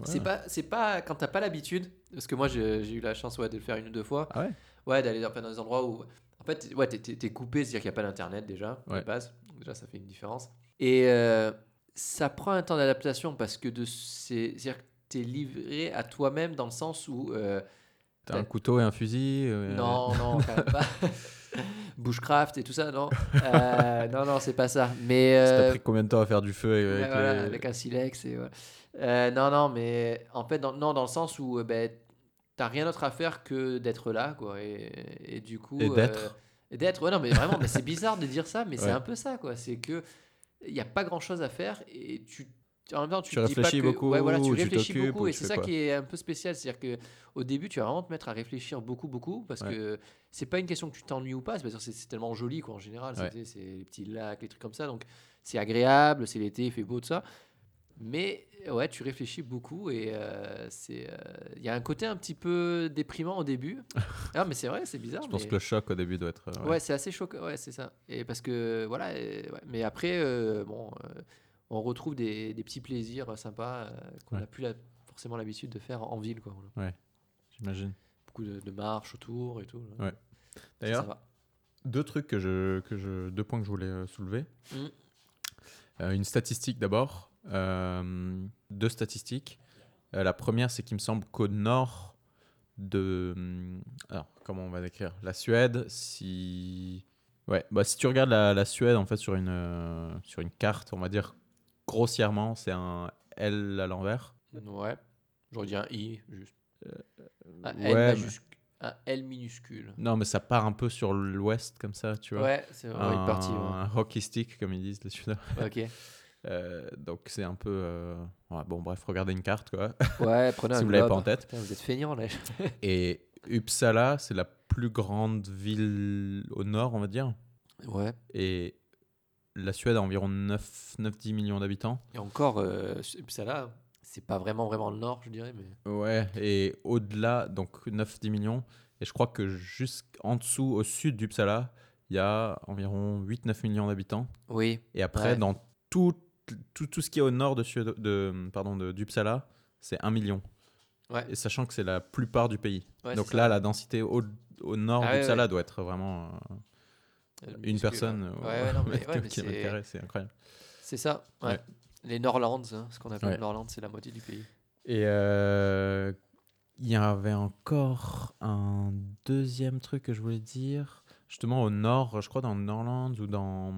C'est pas, c'est pas quand t'as pas l'habitude, parce que moi j'ai eu la chance ouais, de le faire une ou deux fois, Ah ouais? Ouais, d'aller dans des endroits où, fait, ouais, t'es- coupé, c'est-à-dire qu'il n'y a pas d'internet déjà, de Ouais. base, déjà ça fait une différence. Et euh, ça prend un temps d'adaptation parce que de c'est- c'est-à-dire que t'es livré à toi-même dans le sens où euh, T'as un couteau et un fusil euh, Non, non, quand même pas. Bushcraft et tout ça, non. Euh, non, non, c'est pas ça. Mais Ça t'a euh, pris combien de temps à faire du feu avec ouais, les- voilà, avec un silex et voilà. Euh, non, non, mais en fait, dans, non, dans le sens où euh, ben, t'as rien d'autre à faire que d'être là, quoi. Et, et du coup. Et euh, d'être. d'être, ouais, non, mais vraiment, mais c'est bizarre de dire ça, mais c'est un peu ça, quoi. C'est que il n'y a pas grand chose à faire et tu. En même temps, tu, Tu te dis pas réfléchis que- beaucoup, ouais, voilà, tu réfléchis beaucoup ou et c'est ça quoi. qui est un peu spécial. C'est-à-dire que au début, tu vas vraiment te mettre à réfléchir beaucoup, beaucoup parce Ouais. que c'est pas une question que tu t'ennuies ou pas, c'est parce que c'est tellement joli, quoi, en général. c'est les petits lacs, les trucs comme ça. Donc, c'est agréable, c'est l'été, il fait beau, tout ça. Mais ouais, tu réfléchis beaucoup et euh, c'est euh, il y a un côté un petit peu déprimant au début. ah, mais c'est vrai, c'est bizarre. Je pense que le choc au début doit être. euh, Ouais, c'est assez choquant. Ouais, c'est ça. Et parce que voilà. et- ouais. Mais après, euh, bon, on retrouve des, des petits plaisirs sympas qu'on Ouais. n'a plus la- forcément l'habitude de faire en ville, quoi. voilà. J'imagine. Beaucoup de, de marches autour et tout. Ouais. D'ailleurs, deux trucs que je, que je, deux points que je voulais soulever. Mm. Euh, une statistique d'abord, deux statistiques. Euh, la première, c'est qu'il me semble qu'au nord de, hum, alors comment on va décrire, la Suède, si, ouais, bah si tu regardes la, la Suède en fait sur une euh, sur une carte, on va dire grossièrement, c'est un L à l'envers. Ouais. J'aurais dit un I, juste. Un ouais, L, mais- majuscule. Un L minuscule. Non, mais ça part un peu sur l'ouest comme ça, tu vois. Ouais, c'est un, une partie. ouais. un hockey stick, comme ils disent les Suédois. Ok. Euh, donc c'est un peu. euh, ouais, bon, bref, regardez une carte, quoi. Ouais, prenez un Si vous l'avez pas en tête. Putain, vous êtes feignants, là. Et Uppsala, c'est la plus grande ville au nord, on va dire. ouais. Et la Suède a environ 9-10 millions d'habitants. Et encore, euh, là, c'est pas vraiment, vraiment le nord, je dirais. Mais... Ouais, et au-delà, donc 9-10 millions. Et je crois que jusqu'en dessous, au sud d'Uppsala, il y a environ 8-9 millions d'habitants. Oui. Et après, Ouais. dans tout, tout, tout ce qui est au nord de, de, pardon, de, d'Uppsala, c'est 1 million. Ouais. et sachant que c'est la plupart du pays. Ouais, Donc là, ça. la densité au, au nord Ah du ouais, Uppsala ouais. doit être vraiment euh, Euh, une personne mais kilomètre c'est- incroyable. c'est ça. Les Norlands, hein, ce qu'on appelle Ouais. Norlands, c'est la moitié du pays. Et euh, il y avait encore un deuxième truc que je voulais dire. Justement, au nord, je crois dans Norlands ou dans.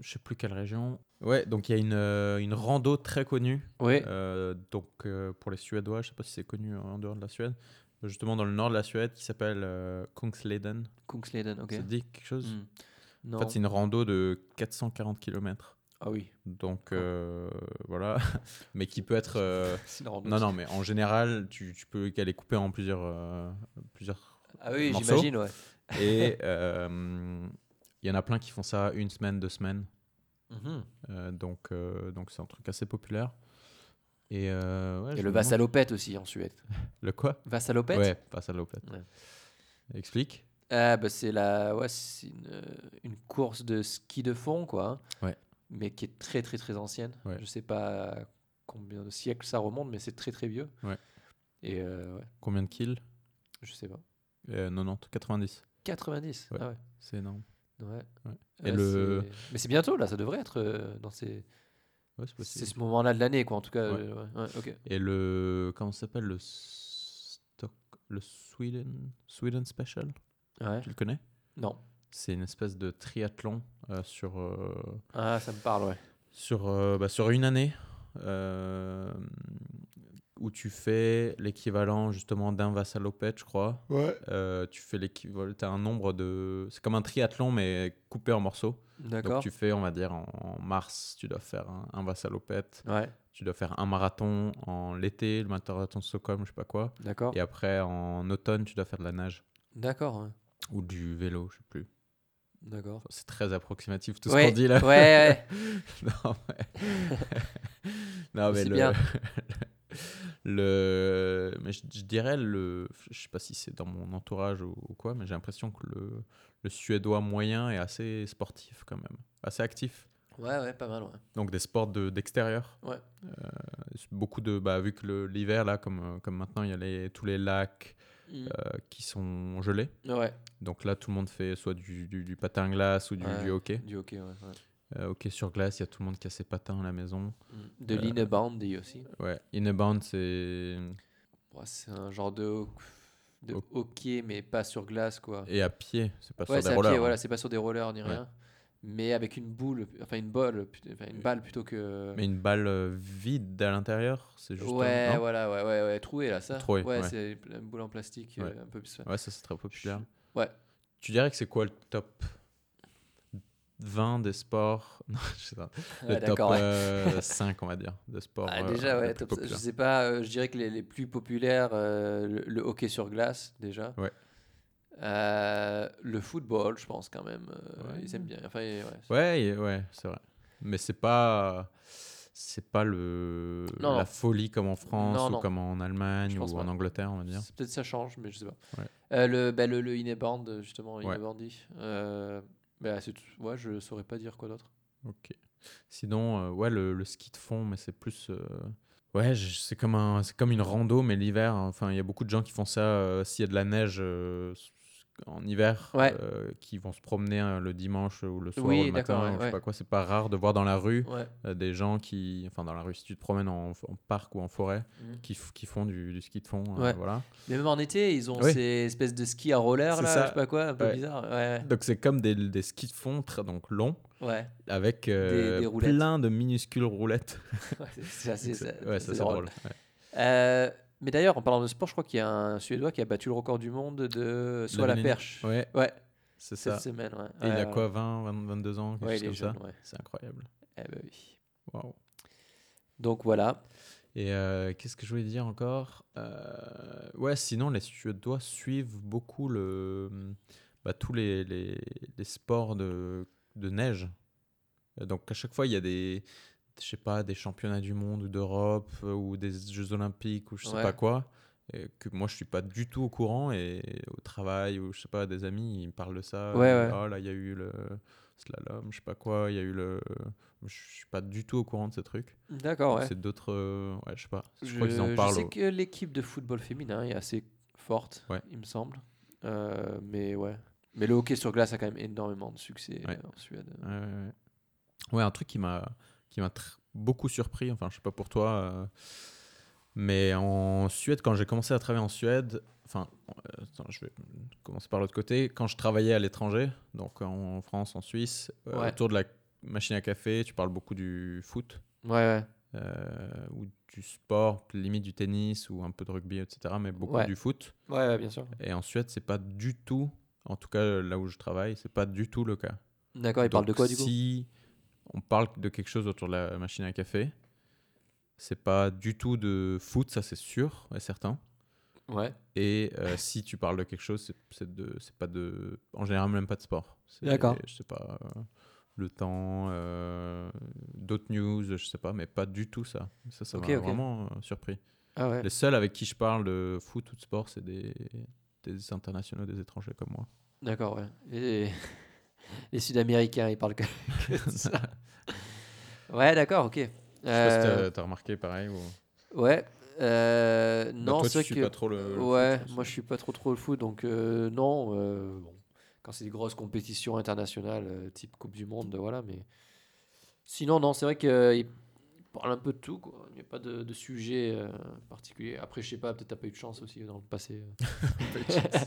Je sais plus quelle région. Ouais, donc il y a une, euh, une rando très connue. Oui. euh, donc euh, pour les Suédois, je sais pas si c'est connu en dehors de la Suède. Justement dans le nord de la Suède qui s'appelle euh, Kungsleden. Kungsleden, ok. Ça te dit quelque chose? Non. En fait, c'est une rando de 440 km. Ah oui. Donc euh, voilà. Mais qui peut être. euh, C'est une rando. non, non, mais en général, tu, tu peux qu'elle est coupée en plusieurs, euh, plusieurs. Ah oui, j'imagine, ouais. Et euh, il y en a plein qui font ça une semaine, deux semaines. Mhm. Euh, donc, euh, donc c'est un truc assez populaire. Et, euh, ouais, Et le Vassalopette aussi en Suède. Le quoi? Vassalopette? Ouais, pas ça l'opette. Ouais. Explique. Ah, bah, c'est la... ouais, une, euh, une course de ski de fond, quoi. hein. Ouais. Mais qui est très, très, très ancienne. Ouais. Je sais pas combien de siècles ça remonte, mais c'est très, très vieux. Ouais. Et Combien de kills? Je sais pas. euh, 90, 90. 90 Ouais. Ah ouais. C'est énorme. Ouais. Ouais. Et Ouais, le- c'est- Mais c'est bientôt, là, ça devrait être euh, dans ces... Ouais, c'est ce moment-là de l'année, quoi, en tout cas. Euh. Et le. Comment ça s'appelle Le. Stock, le Sweden, Sweden Special? Tu le connais? Non. C'est une espèce de triathlon euh, sur, euh, Ah, ça me parle, ouais. sur, euh, bah, sur une année euh, où tu fais l'équivalent justement d'un Vassalopette, je crois. Ouais. Euh, tu fais l'équivalent, tu as un nombre de. C'est comme un triathlon mais coupé en morceaux. Donc D'accord. tu fais, on va dire, en, en mars, tu dois faire un, un Vassalopette. Ouais, Tu dois faire un marathon en l'été, le marathon de Stockholm, je sais pas quoi. d'accord. Et après, en automne, tu dois faire de la nage D'accord, ouais. ou du vélo, je sais plus. D'accord. C'est très approximatif tout ce qu'on dit là. Ouais, ouais. non, mais, non, mais C'est le... bien. le, mais je, je dirais le, je sais pas si c'est dans mon entourage ou, ou quoi, mais j'ai l'impression que le, le suédois moyen est assez sportif quand même, assez actif. Ouais, ouais, pas mal, ouais. Donc des sports de- d'extérieur. Ouais. Euh, beaucoup de, bah, vu que le- l'hiver là, comme, euh, comme maintenant, il y a les, tous les lacs Mm. euh, qui sont gelés. Ouais, Donc là, tout le monde fait soit du, du- du patin glace ou du, Ouais. du hockey. du hockey, ouais. ouais. Euh, hockey sur glace, il y a tout le monde qui a ses patins à la maison. Mm. De Euh, l'ineboundy aussi. Ouais, Inebound, c'est. C'est un genre de, de Ho- hockey, mais pas sur glace, quoi. Et à pied, c'est pas Ouais, sur des rollers. pied, hein. voilà, c'est pas sur des rollers ni Ouais. rien. Mais avec une boule, enfin une balle, une balle plutôt que. Mais une balle euh, vide à l'intérieur, c'est juste. ouais, voilà, ouais, ouais, ouais, troué là, ça. Troué, ouais, ouais. c'est une boule en plastique, euh, un peu plus. Ouais, ça c'est très populaire. Ouais. Tu dirais que c'est quoi le top 20 des sports Non, je sais pas. Le Ouais, top d'accord, ouais. euh, 5, on va dire, de sports. Ah, euh, déjà, les ouais, top- je sais pas, euh, je dirais que les, les plus populaires, euh, le, le hockey sur glace, déjà. Ouais. Euh, le football, je pense quand même. euh. Ils aiment bien. Enfin, ouais, Ouais, c'est vrai. Mais c'est pas. C'est pas le Non, la non. folie comme en France Non, ou comme en Allemagne ou en. Angleterre, on va dire. Peut-être ça change, mais je sais pas. Euh, le, bah, le, le Inebound, justement, Ouais. Bah, ouais, je saurais pas dire quoi d'autre. Ok. Sinon, euh, ouais, le, le ski de fond, mais c'est plus. euh, Ouais, c'est comme, un, comme une rando, mais l'hiver. hein. Enfin, il y a beaucoup de gens qui font ça euh, s'il y a de la neige en hiver, Ouais. euh, qui vont se promener euh, le dimanche ou le soir Oui, ou le matin. d'accord, ouais, ou je sais pas quoi. C'est pas rare de voir dans la rue euh, des gens qui. Enfin, dans la rue, si tu te promènes en, en parc ou en forêt, Mhm. qui, qui font du, du ski de fond. euh, voilà. Mais même en été, ils ont Oui. ces espèces de skis à roller, là, ça. je sais pas quoi, un peu bizarre. Donc, c'est comme des, des skis de fond, très, donc longs, ouais. avec Des- des roulettes. plein de minuscules roulettes. Ouais, c'est- assez, drôle. drôle. Mais d'ailleurs, en parlant de sport, je crois qu'il y a un Suédois qui a battu le record du monde de soit la perche. Ouais, Ouais, c'est ça. semaine. Ouais. Et il a quoi, 20, 20, 22 ans quelque chose comme jeune, ça. C'est incroyable. Eh ben oui. Waouh. Donc voilà. Et euh, qu'est-ce que je voulais dire encore? Euh, Ouais, sinon, les Suédois suivent beaucoup le, bah, tous les, les, les sports de, de neige. Donc, à chaque fois, il y a des, je sais pas, des championnats du monde ou d'Europe euh, ou des Jeux Olympiques ou je sais Ouais. pas quoi. et que moi, je suis pas du tout au courant. Et au travail ou je sais pas, des amis, ils me parlent de ça. Ouais, ouais. Oh là, il y a eu le. slalom, je sais pas quoi. Il y a eu le. Je suis pas du tout au courant de ces trucs. D'accord, ouais. C'est d'autres. euh, Ouais, je sais pas. Je, Je, crois qu'ils en je parlent. sais au- que l'équipe de football féminin est assez forte, Ouais. il me semble. Euh, mais ouais. Mais le hockey sur glace a quand même énormément de succès en Suède. Ouais, un truc qui m'a qui m'a beaucoup surpris. Enfin, je sais pas pour toi, euh, mais en Suède, quand j'ai commencé à travailler en Suède, enfin, euh, attends, je vais commencer par l'autre côté. Quand je travaillais à l'étranger, donc en France, en Suisse, euh, Ouais. autour de la machine à café, tu parles beaucoup du foot Ouais, ouais. euh, ou du sport, limite du tennis ou un peu de rugby, etc. Mais beaucoup Ouais. du foot. Ouais, ouais, bien sûr. Et en Suède, c'est pas du tout, en tout cas là où je travaille, c'est pas du tout le cas. D'accord, il parle de quoi du coup? Si on parle de quelque chose autour de la machine à café, c'est pas du tout de foot, ça c'est sûr et certain. Ouais. Et euh, si tu parles de quelque chose, c'est- c'est de, c'est pas de, en général même pas de sport. C'est, D'accord. Je sais pas, euh, le temps, euh, d'autres news, je sais pas, mais pas du tout ça. Ça, ça m'a vraiment euh, surpris. Ah ouais. Les seuls avec qui je parle de foot ou de sport, c'est des, des internationaux, des étrangers comme moi. D'accord, ouais. Les, les Sud-Américains, ils parlent que, que de ça. Ouais, d'accord, ok. Je sais pas Euh, si t'as- t'as remarqué pareil ou. ouais. euh, Bah, non, toi, c'est vrai suis que. pas trop le. le Ouais, foot, moi je suis pas trop trop le foot, donc euh, non. euh, bon, quand c'est des grosses compétitions internationales, euh, type Coupe du Monde, voilà. Mais sinon, non, c'est vrai qu'il parle un peu de tout, quoi. Il n'y a pas de, de sujet euh, particulier. Après, je sais pas, peut-être t'as pas eu de chance aussi dans le passé. euh.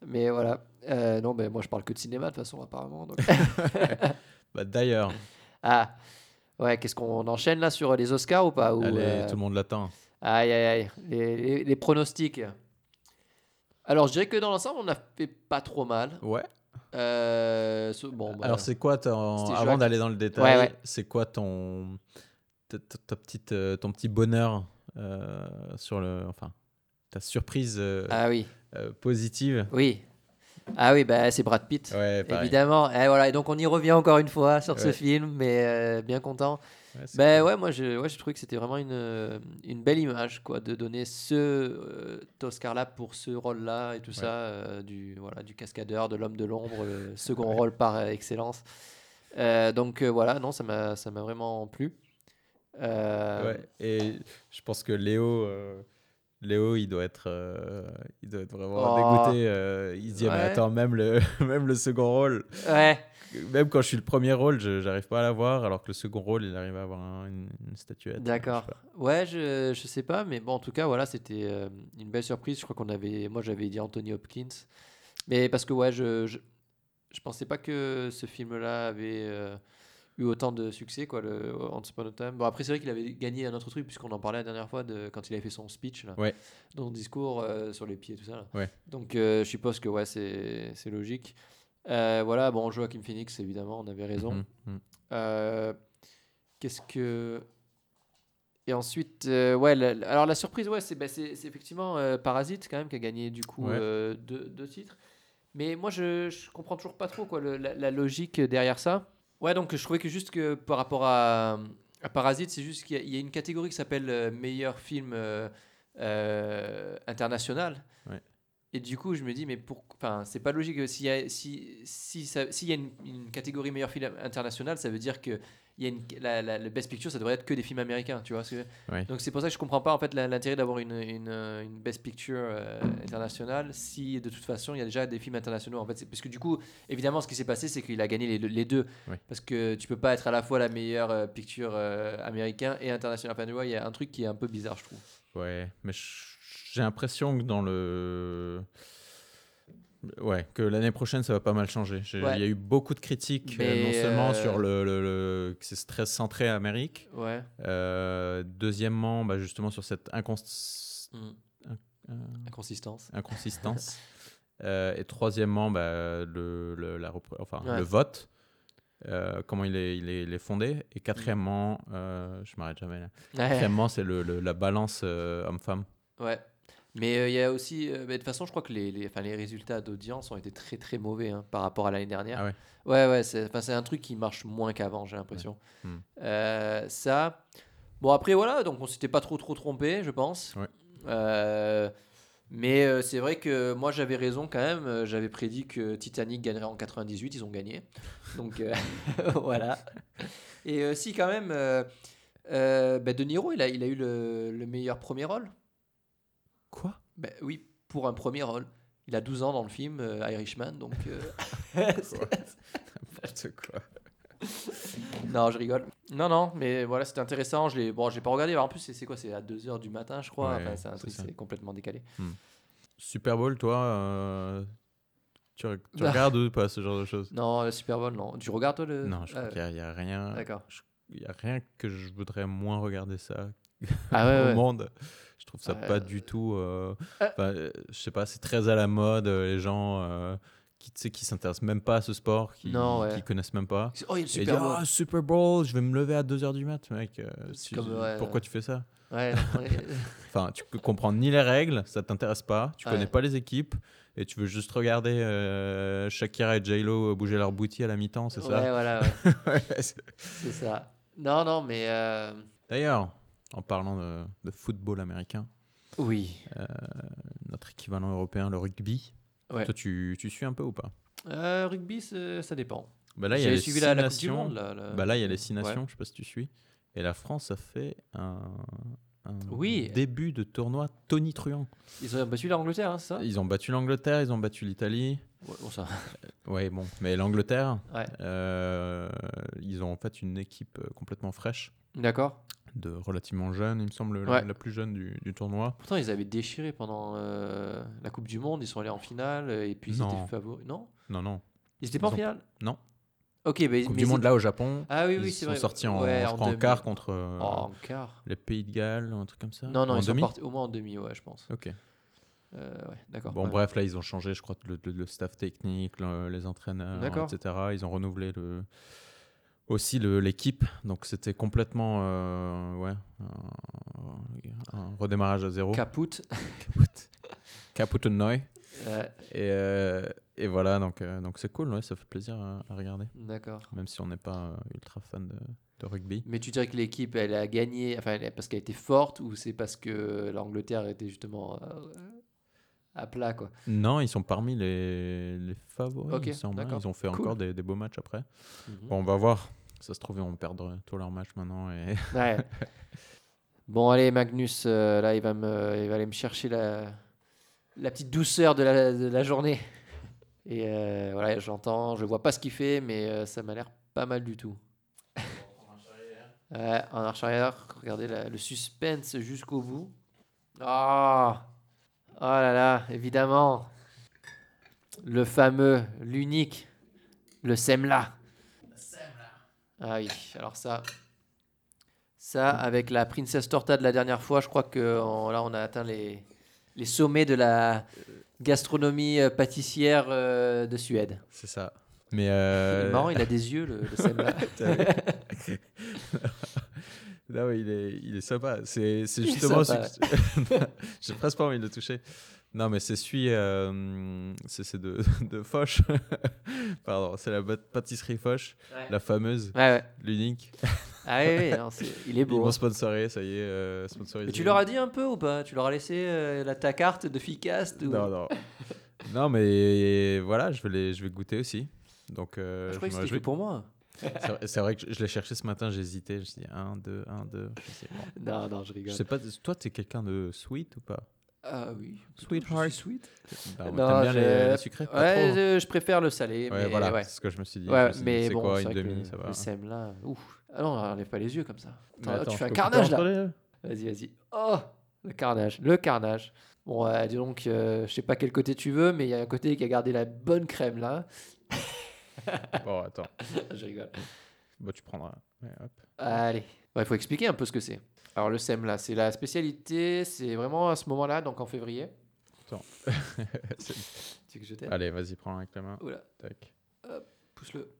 mais voilà. Euh, non, mais moi je parle que de cinéma de toute façon, apparemment. donc. Bah, D'ailleurs, ah, ouais, qu'est-ce qu'on enchaîne là sur les Oscars ou pas ou, allez, euh, tout le monde l'attend. Aïe, aïe, aïe. Les, les- les pronostics. Alors, je dirais que dans l'ensemble, on a fait pas trop mal. Ouais. Euh, ce- bon, bah, Alors, c'est quoi ton. Avant d'aller dans le détail, Ouais, ouais. c'est quoi ton. ta- petite, euh, ton petit bonheur euh, sur le. Enfin, ta surprise euh, Ah oui, euh, positive? Oui. Ah oui, bah, c'est Brad Pitt. Ouais. Évidemment. Et voilà, et donc on y revient encore une fois sur ce film, mais euh, bien content. Ouais, Ben cool. ouais, moi je, ouais, je trouvais que c'était vraiment une, euh, une belle image quoi, de donner ce euh, Oscar-là pour ce rôle-là et tout ça, euh, du, voilà, du cascadeur, de l'homme de l'ombre, le second rôle par excellence. Euh, donc voilà, non, ça m'a ça m'a vraiment plu. Et je pense que Léo, Léo, il doit être, euh, il doit être vraiment Oh. dégoûté. euh, il se dit, mais attends, même le, même le second rôle, ouais. même quand je suis le premier rôle, je j'arrive pas à l'avoir, alors que le second rôle, il arrive à avoir un- une, une statuette. D'accord. Je. Ouais, je, je sais pas, mais bon, en tout cas, voilà, c'était euh, une belle surprise. Je crois qu'on avait, moi, j'avais dit Anthony Hopkins, mais parce que ouais, je, je, je pensais pas que ce film-là avait eu autant de succès, quoi, le Once Upon a Time. Bon, après, c'est vrai qu'il avait gagné un autre truc puisqu'on en parlait la dernière fois de quand il avait fait son speech, là, Ouais. son discours euh, sur les pieds, tout ça. là. Ouais. Donc, euh, je suppose que ouais, c'est c'est logique. Euh, voilà, bon, Joaquin Phoenix, évidemment, on avait raison. Mhm, mhm. Euh, Qu'est-ce que. Et ensuite, ouais, la- la- alors la surprise, ouais, c'est bah, effectivement Parasite quand même qui a gagné du coup Ouais. deux, deux titres. Mais moi, je, je comprends toujours pas trop quoi, le- la, la logique derrière ça. Ouais, donc je trouvais que juste que par rapport à, à Parasite, c'est juste qu'il y, a- il y a une catégorie qui s'appelle euh, meilleur film euh, euh, international. Ouais. Et du coup, je me dis, mais pour, enfin, c'est pas logique. S'il y a, si, si ça- y a une, une catégorie meilleur film international, ça veut dire que il y a une, la, la- le best picture, ça devrait être que des films américains, tu vois. ce que- Ouais. Donc c'est pour ça que je comprends pas en fait l'intérêt d'avoir une, une, une best picture euh, internationale si de toute façon il y a déjà des films internationaux. En fait, parce que du coup, évidemment, ce qui s'est passé, c'est qu'il a gagné les, deux- les deux, Ouais. parce que tu peux pas être à la fois la meilleure euh, picture euh, américain et international. Enfin, tu vois, il y a un truc qui est un peu bizarre, je trouve. Ouais, mais j'ai l'impression que dans le. Ouais, que l'année prochaine, ça va pas mal changer. Il Ouais. y a eu beaucoup de critiques, euh, Mais, non seulement euh, sur le, le- le- que c'est très centré à Amérique, Ouais. euh, deuxièmement, bah, justement sur cette Mm. euh, Inconsistance. inconsistance, Euh, et troisièmement, bah, le, le- la enfin, Ouais. le vote, euh, comment il est, il, est, il est fondé, et quatrièmement, je m'arrête jamais là, quatrièmement, c'est le, le- la balance homme-femme. Ouais. Mais euh, il y a aussi, euh, bah, de toute façon, je crois que les, les, les résultats d'audience ont été très très mauvais hein, par rapport à l'année dernière. Ah ouais. Ouais, ouais, c'est un truc qui marche moins qu'avant, j'ai l'impression. Hmm. Euh, ça. Bon, après, voilà, donc on s'était pas trop trop trompé, je pense. Ouais. Mais c'est vrai que moi j'avais raison quand même. J'avais prédit que Titanic gagnerait en 98. Ils ont gagné. Donc voilà. Et si quand même, bah, De Niro, il a, il a eu le, le meilleur premier rôle. Quoi? Bah, oui, pour un premier rôle. Il a 12 ans dans le film euh, Irishman. Donc euh, N'importe quoi. non, je rigole. Non, non, mais voilà, c'était intéressant. Je l'ai, bon, j'ai pas regardé. En plus, c'est quoi? C'est à 2h du matin, je crois. Ouais, Enfin, c'est un c'est truc, ça. c'est complètement décalé. Super Bowl, toi, euh, tu, regardes ou pas ce genre de choses? Non, le Super Bowl, non. Tu regardes toi le Non, je crois Ah, qu'il y a- rien. D'accord. Il y a rien que je voudrais moins regarder ça Ah ouais, au monde. Je trouve ça pas du tout. euh, euh. euh, je sais pas, c'est très à la mode. les gens qui, tu sais, qui s'intéressent même pas à ce sport, qui, Non, ouais. qui connaissent même pas. Oh, il y a le Super Bowl. Ah, Super Bowl, je vais me lever à 2h du mat, mec. euh, tu- ouais, pourquoi ouais. tu fais ça? Enfin, tu peux comprendre ni les règles, ça t'intéresse pas, tu connais pas les équipes, et tu veux juste regarder euh, Shakira et J-Lo bouger leur boutis à la mi-temps, c'est ça? Voilà, c'est- c'est ça. Non, non, mais euh, D'ailleurs, en parlant de, de football américain, oui. notre équivalent européen, le rugby, Ouais. toi tu, tu suis un peu ou pas? Euh, rugby, ça dépend. bah là, il y a les suivi six la, nations. Monde. Là, Bah là, il y a les six Ouais. nations, je sais pas si tu suis. Et la France a fait un, un Oui. début de tournoi Tony Truant. Ils ont battu l'Angleterre, hein, c'est ça? Ils ont battu l'Angleterre, ils ont battu l'Italie. Ouais, bon, ça. Ouais, bon, mais l'Angleterre, Ouais. euh, ils ont en fait une équipe euh, complètement fraîche, D'accord. De relativement jeune, il me semble, la- Ouais. la, plus jeune du, du tournoi. Pourtant, ils avaient déchiré pendant euh, la Coupe du Monde. Ils sont allés en finale euh, et puis ils Non. étaient favoris. Non? Non, non. Ils étaient pas en Ils ont- finale? Non. Ok, bah, Coupe mais du ils monde là au Japon. Ah oui, ils oui, c'est sont vrai. sortis en, Ouais, crois, en quart contre euh, Oh, en quart. les Pays de Galles, un truc comme ça. Non, non, en ils sont demi. partis au moins en demi, ouais, je pense. Ok. Euh, ouais, d'accord. Bon, ouais. bref, là, ils ont changé, je crois, le, le- le staff technique, le- les entraîneurs, etc. Ils ont renouvelé le, aussi l'équipe. Donc, c'était complètement euh, ouais, un, un redémarrage à zéro. Caput. Caputenoi. Ouais, Et, euh, et voilà, donc euh, donc c'est cool, ouais, ça fait plaisir à, à regarder. d'accord. Même si on n'est pas ultra fan de, de rugby. Mais tu dirais que l'équipe, elle a gagné, enfin, elle- parce qu'elle était forte ou c'est parce que l'Angleterre était justement à plat, quoi? Non, ils sont parmi les, les favoris, Ok, il hein. Ils ont fait Cool. encore des, des beaux matchs après. Mhm. Bon, on va voir. Ça se trouve, ils vont perdre tous leurs matchs maintenant. Et... Ouais. bon, allez, Magnus, euh, là, il va, me, il va aller me chercher la, la petite douceur de la, de la journée. Et euh, voilà, j'entends, je vois pas ce qu'il fait, mais euh, ça m'a l'air pas mal du tout. Ouais, en marche arrière, regardez la- le suspense jusqu'au bout. Ah Oh là là, évidemment. Le fameux, l'unique, le Semla. Ah oui, alors ça. Ça, avec la Princess Torta de la dernière fois, je crois que on- là, on a atteint les, les sommets de la gastronomie euh, pâtissière euh, de Suède. C'est ça. Mais Il est euh... marrant, il a des yeux, le, le. Là, ouais, il est, il est sympa. C'est, justement. J'ai presque pas envie de le toucher. Non, mais c'est celui. euh, c'est, de, de Foch. Pardon, c'est la pâtisserie Foch, Ouais. la fameuse, Ouais, ouais. l'unique. Ah oui, oui, non, c'est- il est Ils beau. vont hein. sponsorer, ça y est, euh, sponsorisé. Mais tu leur as dit un peu ou pas? Tu leur as laissé euh, la, ta carte de Ficast ou... Non, non. non, mais voilà, je vais, les, je vais goûter aussi. Donc, euh, Je croyais que me c'était que réjouis. pour moi. C'est vrai- que je, je l'ai cherché ce matin, j'hésitais. Je me suis dit 1, 2, 1, 2. Je, me suis dit, bon. Non, non, je Je rigole. sais pas, toi, t'es quelqu'un de sweet ou pas? Ah oui. Sweetheart. Sweet. Bah, Non, T'aimes bien je- les, les sucrés pas Ouais, trop je, je préfère le salé. Ouais, mais voilà, ouais. c'est ce que je me suis dit. Ouais, suis dit, mais c'est bon, c'est vrai demi, le, ça va. le sème là. Ouf. Ah non, enlève pas les yeux comme ça. Mais Attends, attends, tu fais un carnage là. Vas-y, vas-y. Oh, le carnage, le carnage. Bon, euh, dis donc, euh, je sais pas quel côté tu veux, mais il y a un côté qui a gardé la bonne crème là. Bon, attends. je rigole. Bon, tu prendras. Ouais, hop. Allez. Il faut expliquer un peu ce que c'est. Alors, le SEM là, c'est la spécialité, c'est vraiment à ce moment-là, donc en février. C'est- Tu veux que je t'aide? Allez, vas-y, prends avec la main. Oula, Tac. pousse-le.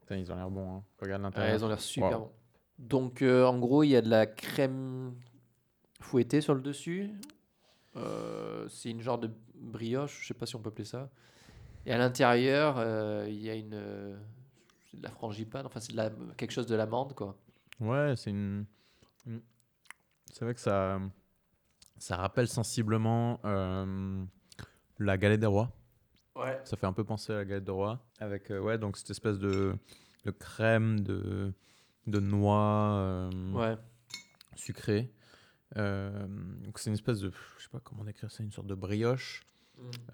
Putain, ils ont l'air bons. Hein. Regarde Ouais, l'intérieur. ils ont l'air super Wow. bons. Donc, euh, en gros, il y a de la crème fouettée sur le dessus. Euh, c'est une genre de brioche, je sais pas si on peut appeler ça. Et à l'intérieur, euh, il y a une c'est de la frangipane, enfin c'est de la, quelque chose de l'amande quoi. Ouais, c'est une. une- C'est vrai que ça. Ça rappelle sensiblement euh, la galette des rois. Ouais. Ça fait un peu penser à la galette des rois. Avec, euh, ouais, donc cette espèce de, de crème, de, de noix euh, Ouais. sucrée. Donc c'est une espèce de, je sais pas comment décrire ça, une sorte de brioche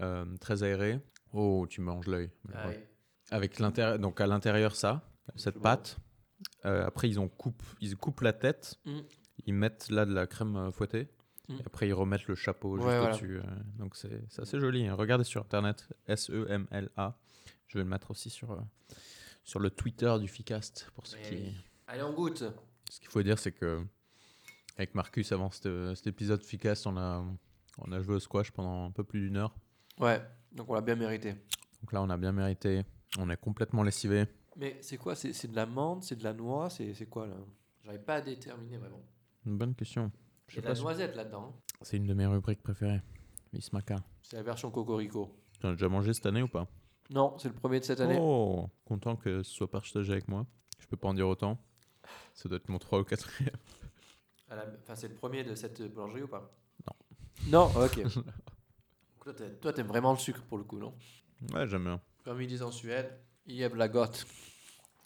Mm. très aérée. Oh, tu manges l'œil. Ah Ouais. Avec l'intérieur, donc à l'intérieur ça, cette pâte. Euh, après ils ont coupe, ils coupent la tête. Mm. Ils mettent là de la crème euh, fouettée. Mm. Et après ils remettent le chapeau juste voilà. au-dessus. euh, donc c'est assez joli. hein. Regardez sur internet, S-E-M-L-A. Je vais le mettre aussi sur, euh, sur le Twitter du Ficast pour ceux Mais qui. Allez, on goûte. Ce qu'il faut dire, c'est que avec Marcus, avant cet, cet épisode Ficast, on a, on a joué au squash pendant un peu plus d'une heure. Ouais. Donc on l'a bien mérité. Donc là, on a bien mérité. On est complètement lessivé. Mais c'est quoi? C'est c'est de la menthe? C'est de la noix? C'est c'est quoi là? J'arrive pas à déterminer vraiment. Une bonne question. Il y a de la si- noisette là-dedans. hein. C'est une de mes rubriques préférées. Miss Maca. C'est la version Cocorico. Tu en as déjà mangé cette année ou pas? Non, c'est le premier de cette année. Oh, content que ce soit partagé avec moi. Je peux pas en dire autant. Ça doit être mon 3 ou 4 À la- Enfin, c'est le premier de cette boulangerie ou pas? Non. Non, ok. Donc toi, t'aimes- vraiment le sucre pour le coup, non? Ouais, j'aime bien. Comme ils disent en Suède, il y a de la gotte.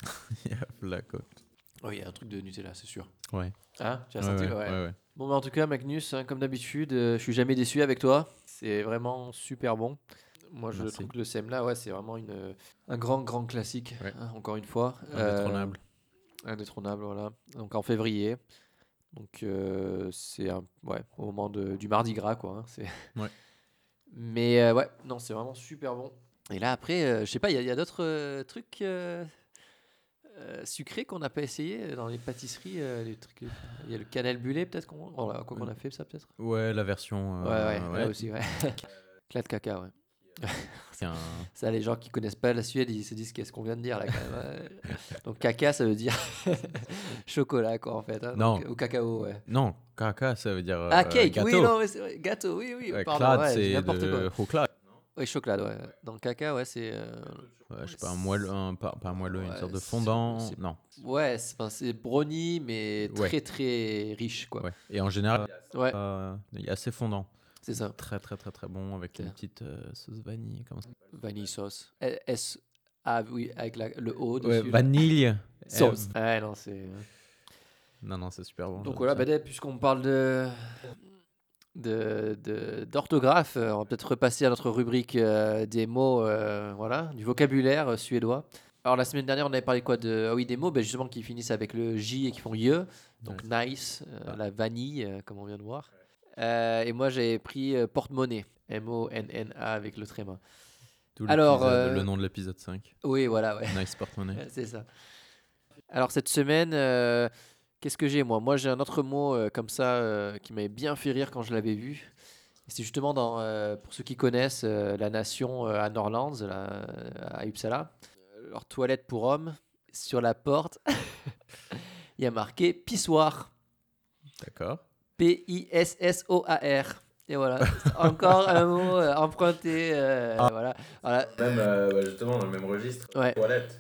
Il y a la côte. Oh, il y a un truc de Nutella, c'est sûr. Ouais. Hein Tu as Ouais, senti ouais, ouais. Bon, bah, en tout cas, Magnus, hein, comme d'habitude, euh, je suis jamais déçu avec toi. C'est vraiment super bon. Moi, je Merci. trouve que le SEM-là, ouais, c'est vraiment une, euh, un grand, grand classique, Ouais. hein, encore une fois. Euh, Indétrônable. indétrônable, voilà. Donc en février. Donc euh, c'est ouais, au moment de- du Mardi Gras, quoi. hein, c'est... Mais ouais, non, c'est vraiment super bon. Et là, après, je sais pas, il y a, d'autres trucs euh, euh, sucrés qu'on n'a pas essayé dans les pâtisseries. euh, les trucs, il y a le cannelle bullet, peut-être qu'on voilà, quoi qu'on a fait ça, peut-être? Ouais, la version. Ouais, euh, ouais, là aussi, ouais. Clat de caca, ouais. C'est un. Ça, les gens qui connaissent pas la Suède, ils se disent qu'est-ce qu'on vient de dire là quand même. ouais. Donc caca, ça veut dire chocolat quoi en fait. hein. Non. Donc, au cacao, ouais. Non, caca, ça veut dire. ah euh, cake, gâteau. oui non mais c'est vrai. Gâteau, oui oui. Ouais, pardon, clad, ouais, c'est n'importe de quoi. Chocolat. Oui chocolat, ouais. Donc caca, ouais c'est. euh, Ouais, je sais pas, un moelleux, un, pas, pas un moelleux, une sorte de fondant. Non. Ouais, c'est enfin, c'est brownie mais Ouais. très très riche quoi. Ouais. Et en général, Ouais, euh, il est assez fondant. c'est ça. Très, très, très, très bon avec une petite euh, sauce vanille. Comment ça Vanille sauce. S ah oui avec la- le O dessus. Vanille. Sauce. Euh, Ouais non c'est. Non, non, c'est super bon. Donc voilà, bah, dès- puisqu'on parle de de- de- d'orthographe, euh, on va peut-être repasser à notre rubrique euh, des mots, euh, voilà, du vocabulaire euh, suédois. Alors la semaine dernière, on avait parlé quoi? De ah oui des mots, ben, justement qui finissent avec le J et qui font ye, donc nice, la vanille, comme on vient de voir. Et moi j'ai pris porte-monnaie, M-O-N-N-A avec le tréma. Alors, le nom de l'épisode 5. Oui, voilà, ouais. Nice porte-monnaie. C'est ça. Alors cette semaine, qu'est-ce que j'ai moi? Moi j'ai un autre mot euh, comme ça euh, qui m'avait bien fait rire quand je l'avais vu. C'est justement dans, euh, pour ceux qui connaissent euh, la nation euh, à Norlands, là, à Uppsala, leur toilette pour hommes, sur la porte, il y a marqué pissoir. D'accord. P-I-S-S-O-A-R. Et voilà, encore un mot euh, emprunté. euh, voilà. voilà. Même justement dans le même registre. Ouais. Toilette.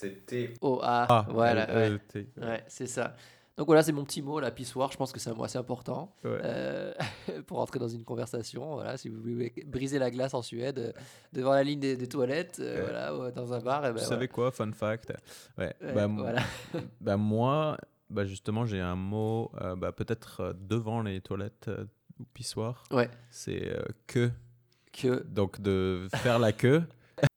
C'est T. O-A. Ah, voilà. ouais. L-E-T. Ouais, c'est ça. Donc voilà, c'est mon petit mot, la pissoire. Je pense que c'est un mot assez important Ouais. euh, pour entrer dans une conversation. Voilà, si vous voulez briser la glace en Suède, euh, devant la ligne des, des toilettes, euh, Ouais. voilà, ou dans un bar. Et ben, Vous savez quoi, fun fact Ouais. Bah, voilà. bah, moi, bah, justement, j'ai un mot, euh, bah, peut-être devant les toilettes euh, ou pissoirs. Ouais. C'est euh, que. Que... Donc de faire la queue.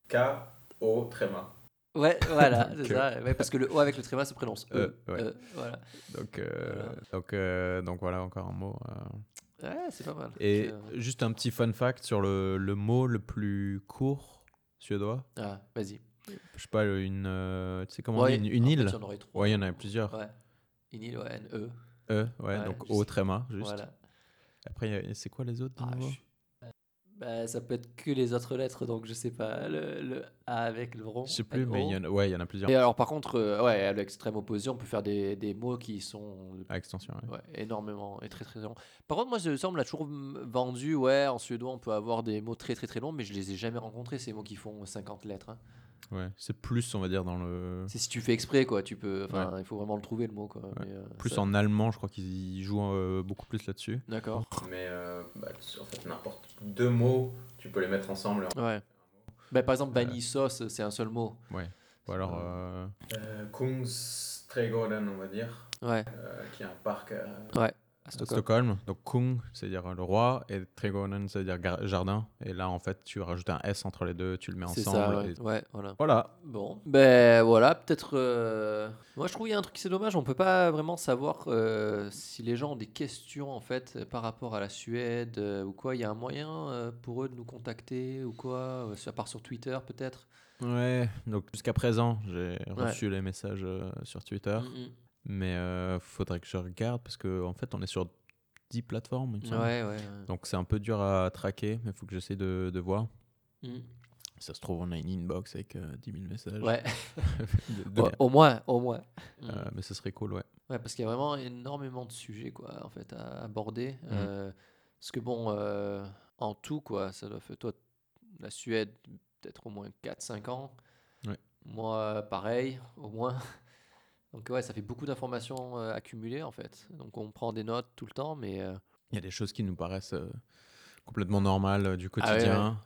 K-O tréma. Ouais, voilà, c'est ça. Ouais, parce que le O avec le tréma se prononce E. Euh, ouais. E, voilà. Donc, euh, Voilà. donc, euh, donc voilà, encore un mot. euh. Ouais, c'est pas mal. Et juste un petit fun fact sur le, le mot le plus court suédois. Ah, vas-y. Je sais pas, une. euh, tu sais comment on dit Une, une en fait, île? il trois. Ouais, il y en a plusieurs. Ouais. Une île, ouais, N-E. E, ouais, Ouais, donc O tréma, juste. Voilà. Après, c'est quoi les autres Ah, je- Bah, ça peut être que les autres lettres, donc je sais pas. Le, le A avec le rond. Je sais plus, mais il y en a, ouais, il y en a plusieurs. Et alors, par contre, euh, ouais, à l'extrême opposé, on peut faire des, des mots qui sont À extension, ouais. ouais, énormément et très très longs. Par contre, moi, je- ça, on me l'a toujours vendu. Ouais, en suédois, on peut avoir des mots très très très longs, mais je les ai jamais rencontrés, ces mots qui font 50 lettres. hein. Ouais, c'est plus, on va dire, dans le. C'est si tu fais exprès, quoi. Tu peux. Enfin, il faut vraiment le trouver, le mot, quoi. Ouais. Mais, euh, Plus ça- en allemand, je crois qu'ils jouent euh, beaucoup plus là-dessus. D'accord. Mais bah, en fait, n'importe deux mots, tu peux les mettre ensemble. Ouais. Bah, par exemple, Euh. Bani sauce, c'est un seul mot. Ou alors. Euh... Kungsträdgården, on va dire, Ouais. qui est un parc à À Stockholm. Stockholm. Donc Kung, c'est-à-dire le roi, et Trädgården, c'est-à-dire jardin. Et là, en fait, tu rajoutes un S entre les deux, tu le mets C'est ensemble. ça, ouais. et- Ouais, voilà. Voilà. Bon, ben voilà, peut-être. euh, Moi, je trouve qu'il y a un truc qui c'est dommage. On peut pas vraiment savoir euh, si les gens ont des questions en fait par rapport à la Suède euh, ou quoi. Il y a un moyen pour eux de nous contacter ou quoi, à part sur Twitter peut-être? Ouais, donc jusqu'à présent, j'ai reçu les messages sur Twitter. Mm, Mais euh, faudrait que je regarde parce qu'en en fait, on est sur 10 plateformes, il me mm. semble. Ouais, ouais. ouais. Donc c'est un peu dur à traquer, mais il faut que j'essaie de, de voir. Mm. Ça se trouve, on a une inbox avec euh, 10 000 messages. Ouais. De- de- Ouais, au moins, au moins. Mm. Euh, mais ce serait cool, ouais. Ouais, parce qu'il y a vraiment énormément de sujets quoi, en fait, à aborder. Mhm. Euh, parce que bon, euh, en tout, quoi, ça doit faire toi, la Suède, peut-être au moins 4-5 ans. Ouais. Moi, pareil, au moins. Donc ouais, ça fait beaucoup d'informations euh, accumulées en fait. Donc on prend des notes tout le temps, mais euh, Il y a des choses qui nous paraissent euh, complètement normales du Ah ouais, quotidien.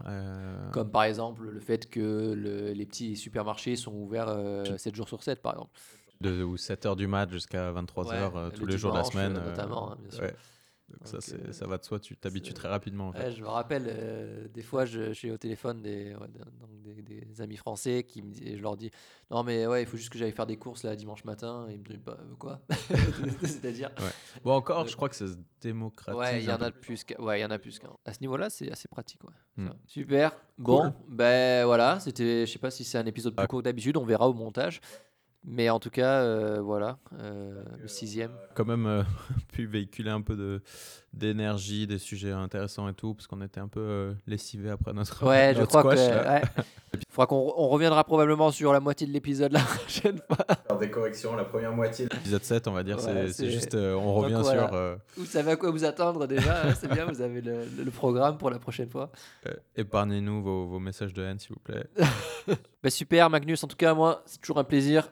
comme par exemple le fait que le- les petits supermarchés sont ouverts euh, 7 jours sur 7 par exemple. de, ou 7h du mat jusqu'à 23h Ouais, tous le les jours de la semaine. notamment, hein, bien sûr. Ouais. Ça, Donc, c'est- ça va de soi, tu t'habitues très rapidement. En fait. Ouais, je me rappelle, euh, des fois, je, j'ai au téléphone des, ouais, d'un- donc des, des amis français qui me disent, je leur dis, non mais ouais, il faut juste que j'aille faire des courses là dimanche matin. Et ils me disent, bah, quoi? C'est-à-dire, Bon, encore, Euh, je crois que ça se démocratise. ouais, il y en a plus. qu'à- Ouais, il y en a plus qu'un. À ce niveau-là, c'est assez pratique. Ouais. Hmm. Super. Bon, ben voilà, c'était, je sais pas si c'est un épisode plus Ah. court que d'habitude, on verra au montage. Mais en tout cas, euh, voilà, euh, le sixième. quand même euh, pu véhiculer un peu de d'énergie, des sujets intéressants et tout, parce qu'on était un peu euh, lessivés après notre, Ouais, je crois que. squash, là. ouais. Il faudra qu'on on reviendra probablement sur la moitié de l'épisode la prochaine fois. Faire des corrections, la première moitié de l'épisode 7, on va dire, Ouais, c'est- juste, euh, on Donc revient voilà. sur... euh, Vous savez à quoi vous attendre déjà, hein, c'est bien, vous avez le, le- le programme pour la prochaine fois. euh, épargnez-nous vos, vos messages de haine, s'il vous plaît. Bah, super Magnus, en tout cas moi c'est toujours un plaisir.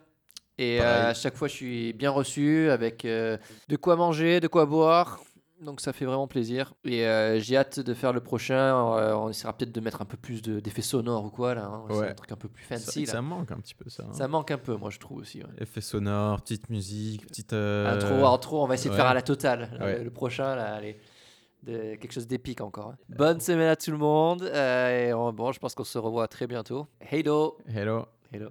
Et euh, à chaque fois je suis bien reçu avec euh, de quoi manger, de quoi boire. Donc ça fait vraiment plaisir. Et euh, j'ai hâte de faire le prochain. Euh, on essaiera peut-être de mettre un peu plus de- d'effets sonores ou quoi là. hein. Ouais. Un truc un peu plus Ça, fancy là. ça manque un petit peu, ça. hein. Ça manque un peu moi je trouve aussi. ouais. Effets sonores, petite musique, petite... euh, Intro, intro, on va essayer de faire à la totale. là. Le, le prochain, là, allez, de, quelque chose d'épique encore. hein. Bonne semaine à tout le monde. et on- bon, je pense qu'on se revoit très bientôt. Hey do Hello